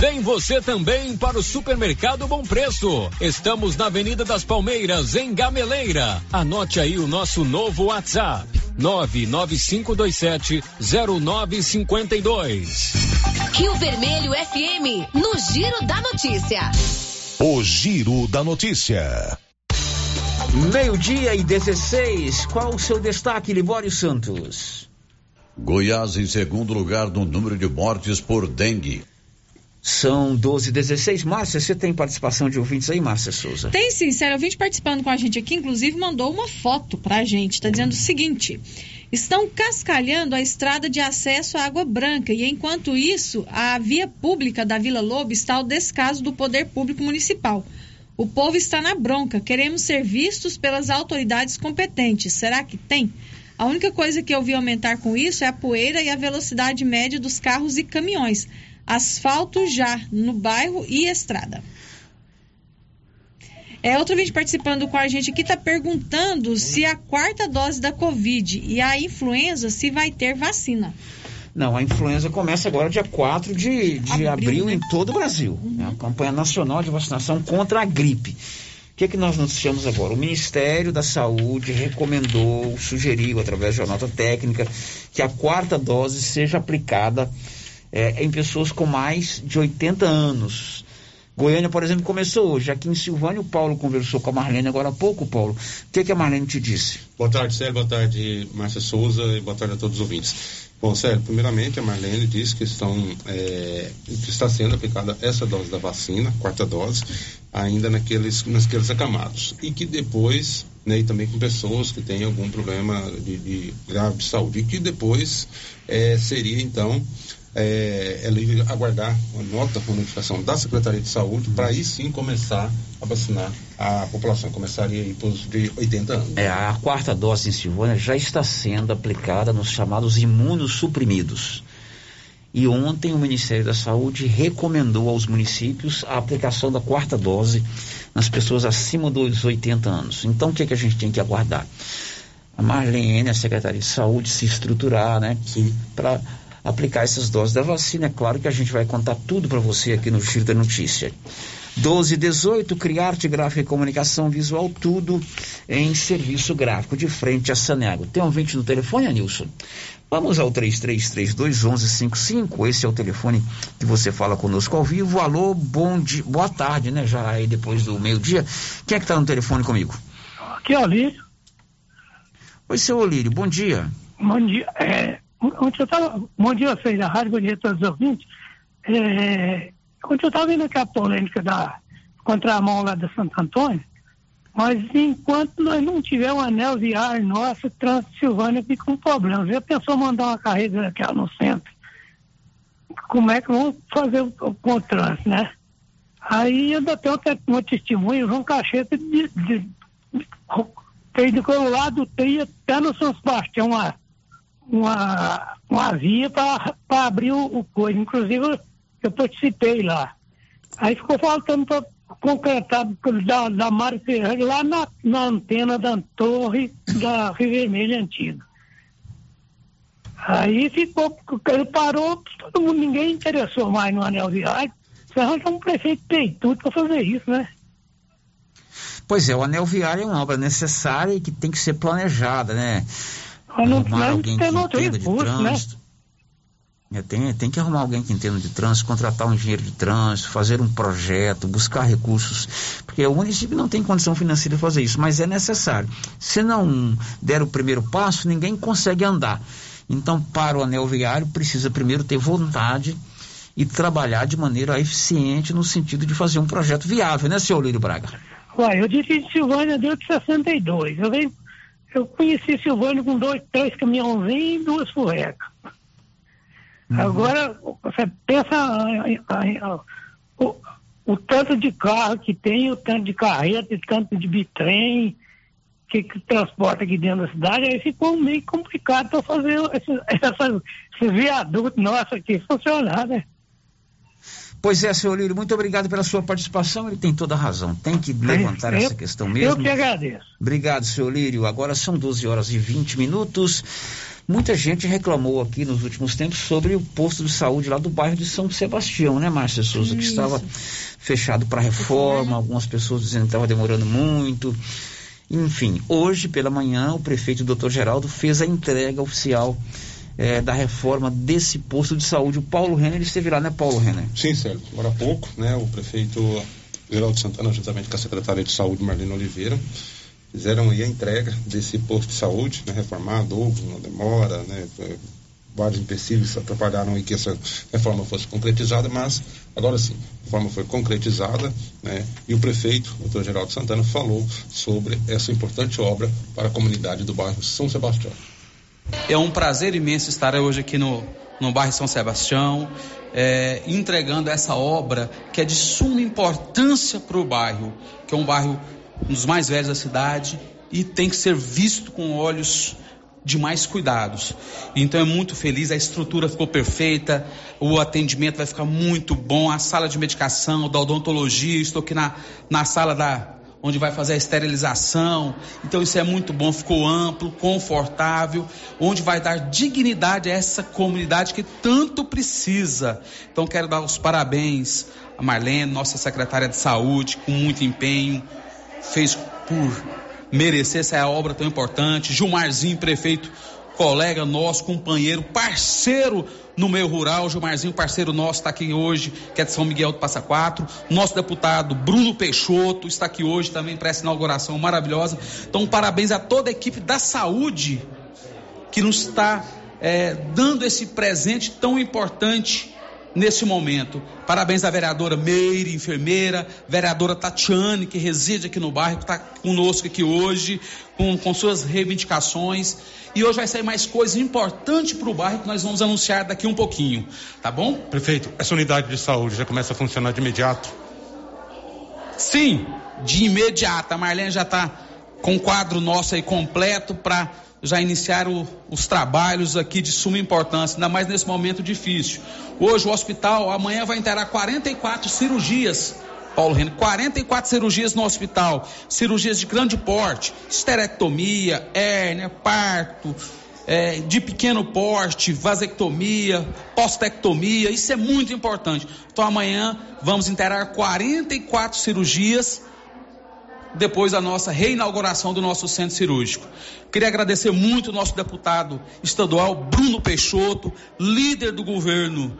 Vem você também para o Supermercado Bom Preço. Estamos na Avenida das Palmeiras, em Gameleira. Anote aí o nosso novo WhatsApp: 99527 0952. Rio Vermelho FM, no Giro da Notícia. O Giro da Notícia. Meio-dia e 16. Qual o seu destaque, Libório Santos? Goiás em segundo lugar no número de mortes por dengue. São 12 16 Márcia, você tem participação de ouvintes aí, Márcia Souza? Tem sim, sério, ouvinte participando com a gente aqui, inclusive mandou uma foto pra gente, está dizendo o seguinte: estão cascalhando a estrada de acesso à Água Branca e enquanto isso, a via pública da Vila Lobo está ao descaso do poder público municipal. O povo está na bronca, queremos ser vistos pelas autoridades competentes. Será que tem? A única coisa que eu vi aumentar com isso é a poeira e a velocidade média dos carros e caminhões asfalto já no bairro e estrada. É, outro vídeo participando com a gente aqui está perguntando se a quarta dose da Covid e a influenza se vai ter vacina. Não, a influenza começa agora dia 4 de, de abril, abril né? em todo o Brasil. Uhum. É a campanha nacional de vacinação contra a gripe. O que, é que nós noticiamos agora? O Ministério da Saúde recomendou, sugeriu, através de uma nota técnica, que a quarta dose seja aplicada é, em pessoas com mais de 80 anos. Goiânia, por exemplo, começou hoje. Aqui em Silvânia, o Paulo conversou com a Marlene agora há pouco, Paulo. O que, que a Marlene te disse? Boa tarde, Sérgio. Boa tarde, Márcia Souza. E boa tarde a todos os ouvintes. Bom, Sérgio, primeiramente, a Marlene disse que, estão, é, que está sendo aplicada essa dose da vacina, quarta dose, ainda naqueles, naqueles acamados. E que depois, né, e também com pessoas que têm algum problema de, de grave de saúde. E que depois é, seria, então, é, ela ia aguardar uma nota, uma notificação da Secretaria de Saúde para aí sim começar a vacinar a população. Começaria aí para os de 80 anos. É, a quarta dose em Silvânia já está sendo aplicada nos chamados imunossuprimidos. E ontem o Ministério da Saúde recomendou aos municípios a aplicação da quarta dose nas pessoas acima dos 80 anos. Então o que, é que a gente tem que aguardar? A Marlene, a Secretaria de Saúde, se estruturar, né? Para aplicar essas doses da vacina. É claro que a gente vai contar tudo para você aqui no Giro da Notícia. 12 e 18, Criarte Gráfica e Comunicação Visual, tudo em serviço gráfico, de frente a Sanego. Tem um vinte no telefone, Anilson? Vamos ao 33321155. Esse é o telefone que você fala conosco ao vivo. Alô, bom dia, boa tarde, né? Já aí depois do meio-dia. Quem é que está no telefone comigo? Aqui é o Olírio. Oi, seu Olírio, bom dia. Bom dia. É, onde eu tava, bom dia a vocês da rádio, bom dia a todos os ouvintes. É, quando eu estava vendo aquela polêmica da contramão lá da Santo Antônio, mas enquanto nós não tiver um anel viário nosso, Transilvânia fica com um problema. Já pensou mandar uma carrega daquela no centro? Como é que vão fazer o, com o trânsito, né? Aí ainda tem outra, uma testemunha, o João Cacheta de, de, de, do lado tem até no São Sebastião uma, uma, uma via para abrir o, o coisa. Inclusive eu participei lá. Aí ficou faltando para concretar da, da Mário Ferreira lá na, na antena da torre da Rio Vermelho Antiga. Aí ficou, ele parou, todo mundo, ninguém interessou mais no anel viário. Você arranja um prefeito tudo para fazer isso, né? Pois é, o anel viário é uma obra necessária e que tem que ser planejada, né? Arrumar alguém que entenda de né? trânsito. É, tem, tem que arrumar alguém que entenda de trânsito, contratar um engenheiro de trânsito, fazer um projeto, buscar recursos, porque o município não tem condição financeira de fazer isso, mas é necessário. Se não der o primeiro passo, ninguém consegue andar. Então, para o anel viário, precisa primeiro ter vontade e trabalhar de maneira eficiente no sentido de fazer um projeto viável, né, senhor Lírio Braga? Uai, eu disse de Silvânia deu de 62. Eu, venho, eu conheci Silvânia com dois, três caminhãozinhos e duas furrecas. Uhum. Agora, você pensa o, o, tanto de carro que tem, o tanto de carreta, o tanto de bitrem que, que transporta aqui dentro da cidade, aí ficou meio complicado para fazer esse, essa, esse viaduto nosso aqui funcionar, né? Pois é, senhor Lírio, muito obrigado pela sua participação. Ele tem toda a razão. Tem que levantar eu, essa questão mesmo. Eu que agradeço. Obrigado, senhor Lírio. Agora são 12 horas e 20 minutos. Muita gente reclamou aqui nos últimos tempos sobre o posto de saúde lá do bairro de São Sebastião, né, Márcia Souza? Que estava fechado para reforma, algumas pessoas dizendo que estava demorando muito. Enfim, hoje pela manhã o prefeito Dr. Geraldo fez a entrega oficial eh, da reforma desse posto de saúde. O Paulo Renner esteve lá, né, Paulo Renner? Sim, Sérgio. Agora há pouco, né, o prefeito Geraldo Santana, juntamente com a secretária de saúde, Marlene Oliveira, fizeram aí a entrega desse posto de saúde, né, reformado, houve uma demora, né, é, vários empecilhos atrapalharam aí que essa reforma fosse concretizada, mas agora sim, a reforma foi concretizada, né, e o prefeito, o doutor Geraldo Santana, falou sobre essa importante obra para a comunidade do bairro São Sebastião. É um prazer imenso estar hoje aqui no, no bairro São Sebastião, é, entregando essa obra que é de suma importância para o bairro, que é um bairro um dos mais velhos da cidade e tem que ser visto com olhos de mais cuidados. Então é muito feliz, a estrutura ficou perfeita, o atendimento vai ficar muito bom, a sala de medicação, da odontologia, estou aqui na, na sala da onde vai fazer a esterilização. Então isso é muito bom, ficou amplo, confortável, onde vai dar dignidade a essa comunidade que tanto precisa. Então quero dar os parabéns a Marlene, nossa secretária de saúde, com muito empenho, fez por merecer essa obra tão importante. Gilmarzinho, prefeito, colega nosso, companheiro, parceiro no meio rural. Gilmarzinho, parceiro nosso, está aqui hoje, que é de São Miguel do Passa Quatro. Nosso deputado Bruno Peixoto está aqui hoje também para essa inauguração maravilhosa. Então, parabéns a toda a equipe da saúde que nos está é, dando esse presente tão importante nesse momento. Parabéns à vereadora Meire, enfermeira, vereadora Tatiane, que reside aqui no bairro, que está conosco aqui hoje, com, com suas reivindicações. E hoje vai sair mais coisas importantes para o bairro que nós vamos anunciar daqui um pouquinho, tá bom? Prefeito, essa unidade de saúde já começa a funcionar de imediato? Sim, de imediato. A Marlene já está com o quadro nosso aí completo para já iniciaram os trabalhos aqui de suma importância, ainda mais nesse momento difícil. Hoje o hospital, amanhã vai interar 44 cirurgias. Paulo Reno, 44 cirurgias no hospital, cirurgias de grande porte, esterectomia, hérnia, parto, é, de pequeno porte, vasectomia, postectomia, isso é muito importante. Então amanhã vamos interar 44 cirurgias depois da nossa reinauguração do nosso centro cirúrgico. Queria agradecer muito o nosso deputado estadual Bruno Peixoto, líder do governo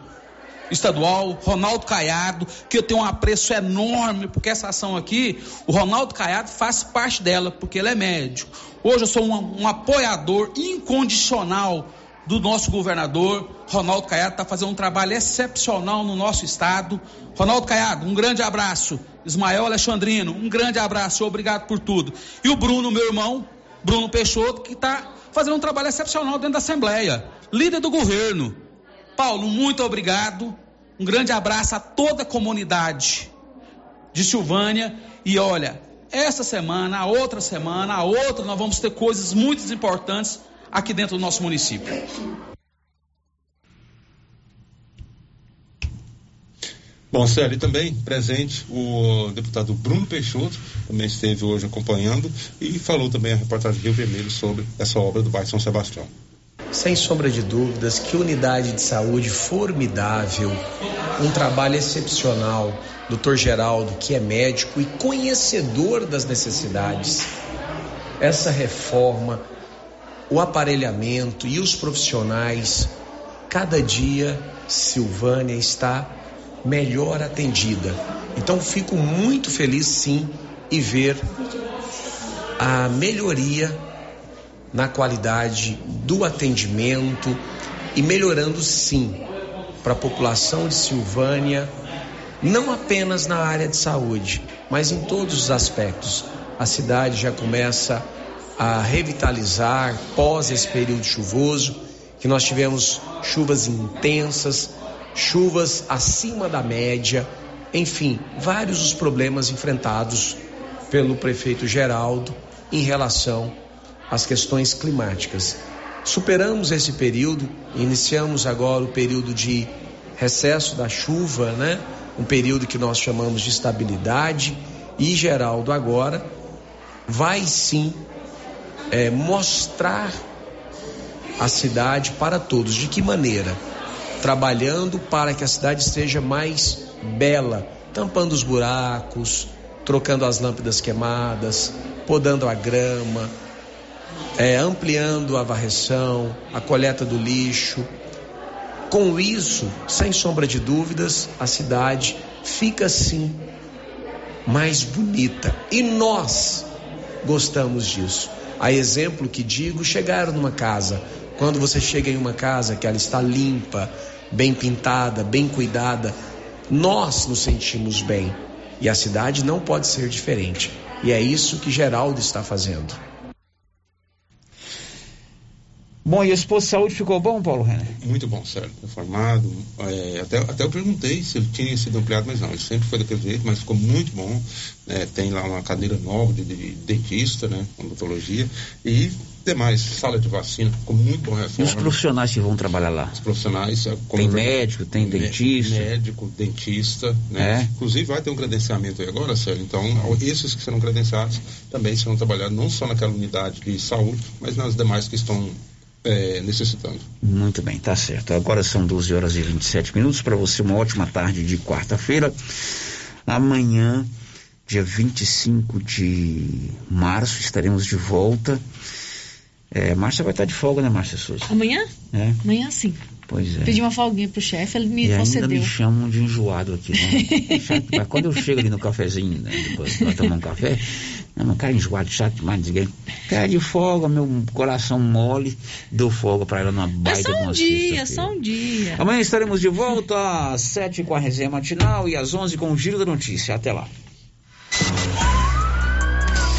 estadual, Ronaldo Caiado, que eu tenho um apreço enorme, porque essa ação aqui, o Ronaldo Caiado faz parte dela, porque ele é médico. Hoje eu sou um, um apoiador incondicional do nosso governador, Ronaldo Caiado, está fazendo um trabalho excepcional no nosso estado. Ronaldo Caiado, um grande abraço. Ismael Alexandrino, um grande abraço, obrigado por tudo. E o Bruno, meu irmão, Bruno Peixoto, que está fazendo um trabalho excepcional dentro da Assembleia, líder do governo. Paulo, muito obrigado. Um grande abraço a toda a comunidade de Silvânia. E olha, essa semana, a outra semana, a outra, nós vamos ter coisas muito importantes aqui dentro do nosso município. Bom, Célio, também presente o deputado Bruno Peixoto, também esteve hoje acompanhando e falou também a reportagem Rio Vermelho sobre essa obra do bairro São Sebastião. Sem sombra de dúvidas, que unidade de saúde formidável, um trabalho excepcional. Doutor Geraldo, que é médico e conhecedor das necessidades. Essa reforma, o aparelhamento e os profissionais, cada dia Silvânia está melhor atendida. Então fico muito feliz sim em ver a melhoria na qualidade do atendimento e melhorando sim para a população de Silvânia, não apenas na área de saúde, mas em todos os aspectos. A cidade já começa a revitalizar pós esse período chuvoso, que nós tivemos chuvas intensas, chuvas acima da média, enfim, vários os problemas enfrentados pelo prefeito Geraldo em relação às questões climáticas. Superamos esse período, iniciamos agora o período de recesso da chuva, né? Um período que nós chamamos de estabilidade e Geraldo agora vai sim é, mostrar a cidade para todos. De que maneira? Trabalhando para que a cidade seja mais bela, tampando os buracos, trocando as lâmpadas queimadas, podando a grama, é, ampliando a varreção, a coleta do lixo. Com isso, sem sombra de dúvidas, a cidade fica assim mais bonita. E nós gostamos disso. A exemplo que digo, chegaram numa casa. Quando você chega em uma casa que ela está limpa, bem pintada, bem cuidada, nós nos sentimos bem. E a cidade não pode ser diferente. E é isso que Geraldo está fazendo. Bom, e esse posto de saúde ficou bom, Paulo Renner? Muito bom, Sérgio. Reformado. É, até, até eu perguntei se ele tinha sido ampliado, mas não, ele sempre foi daquele jeito, mas ficou muito bom. É, tem lá uma cadeira nova de, de dentista, né? Odontologia. E demais, sala de vacina, ficou muito bom reforma. E os profissionais que vão trabalhar lá? Os profissionais. é, Tem médico, tem dentista? Médico, dentista, né? É. Inclusive vai ter um credenciamento aí agora, Sérgio. Então, esses que serão credenciados também serão trabalhados não só naquela unidade de saúde, mas nas demais que estão é, necessitando. Muito bem, tá certo. Agora são 12 horas e 27 minutos. Para você, uma ótima tarde de quarta-feira. Amanhã, dia 25 de março, estaremos de volta. É, Márcia vai estar de folga, né, Márcia Souza? Amanhã? É. Amanhã sim. Pois é. Pedi uma folguinha pro chefe, ele me e ainda concedeu. me chamam de enjoado aqui. Né? Chato, mas quando eu chego ali no cafezinho, né, depois pra tomar um café, não, não cara enjoado, chato demais, ninguém. Cara de folga, meu coração mole, dou folga pra ela numa É baita só de um uma dia, só um dia. Amanhã estaremos de volta às 7 com a resenha matinal e às 11 com o Giro da Notícia. Até lá.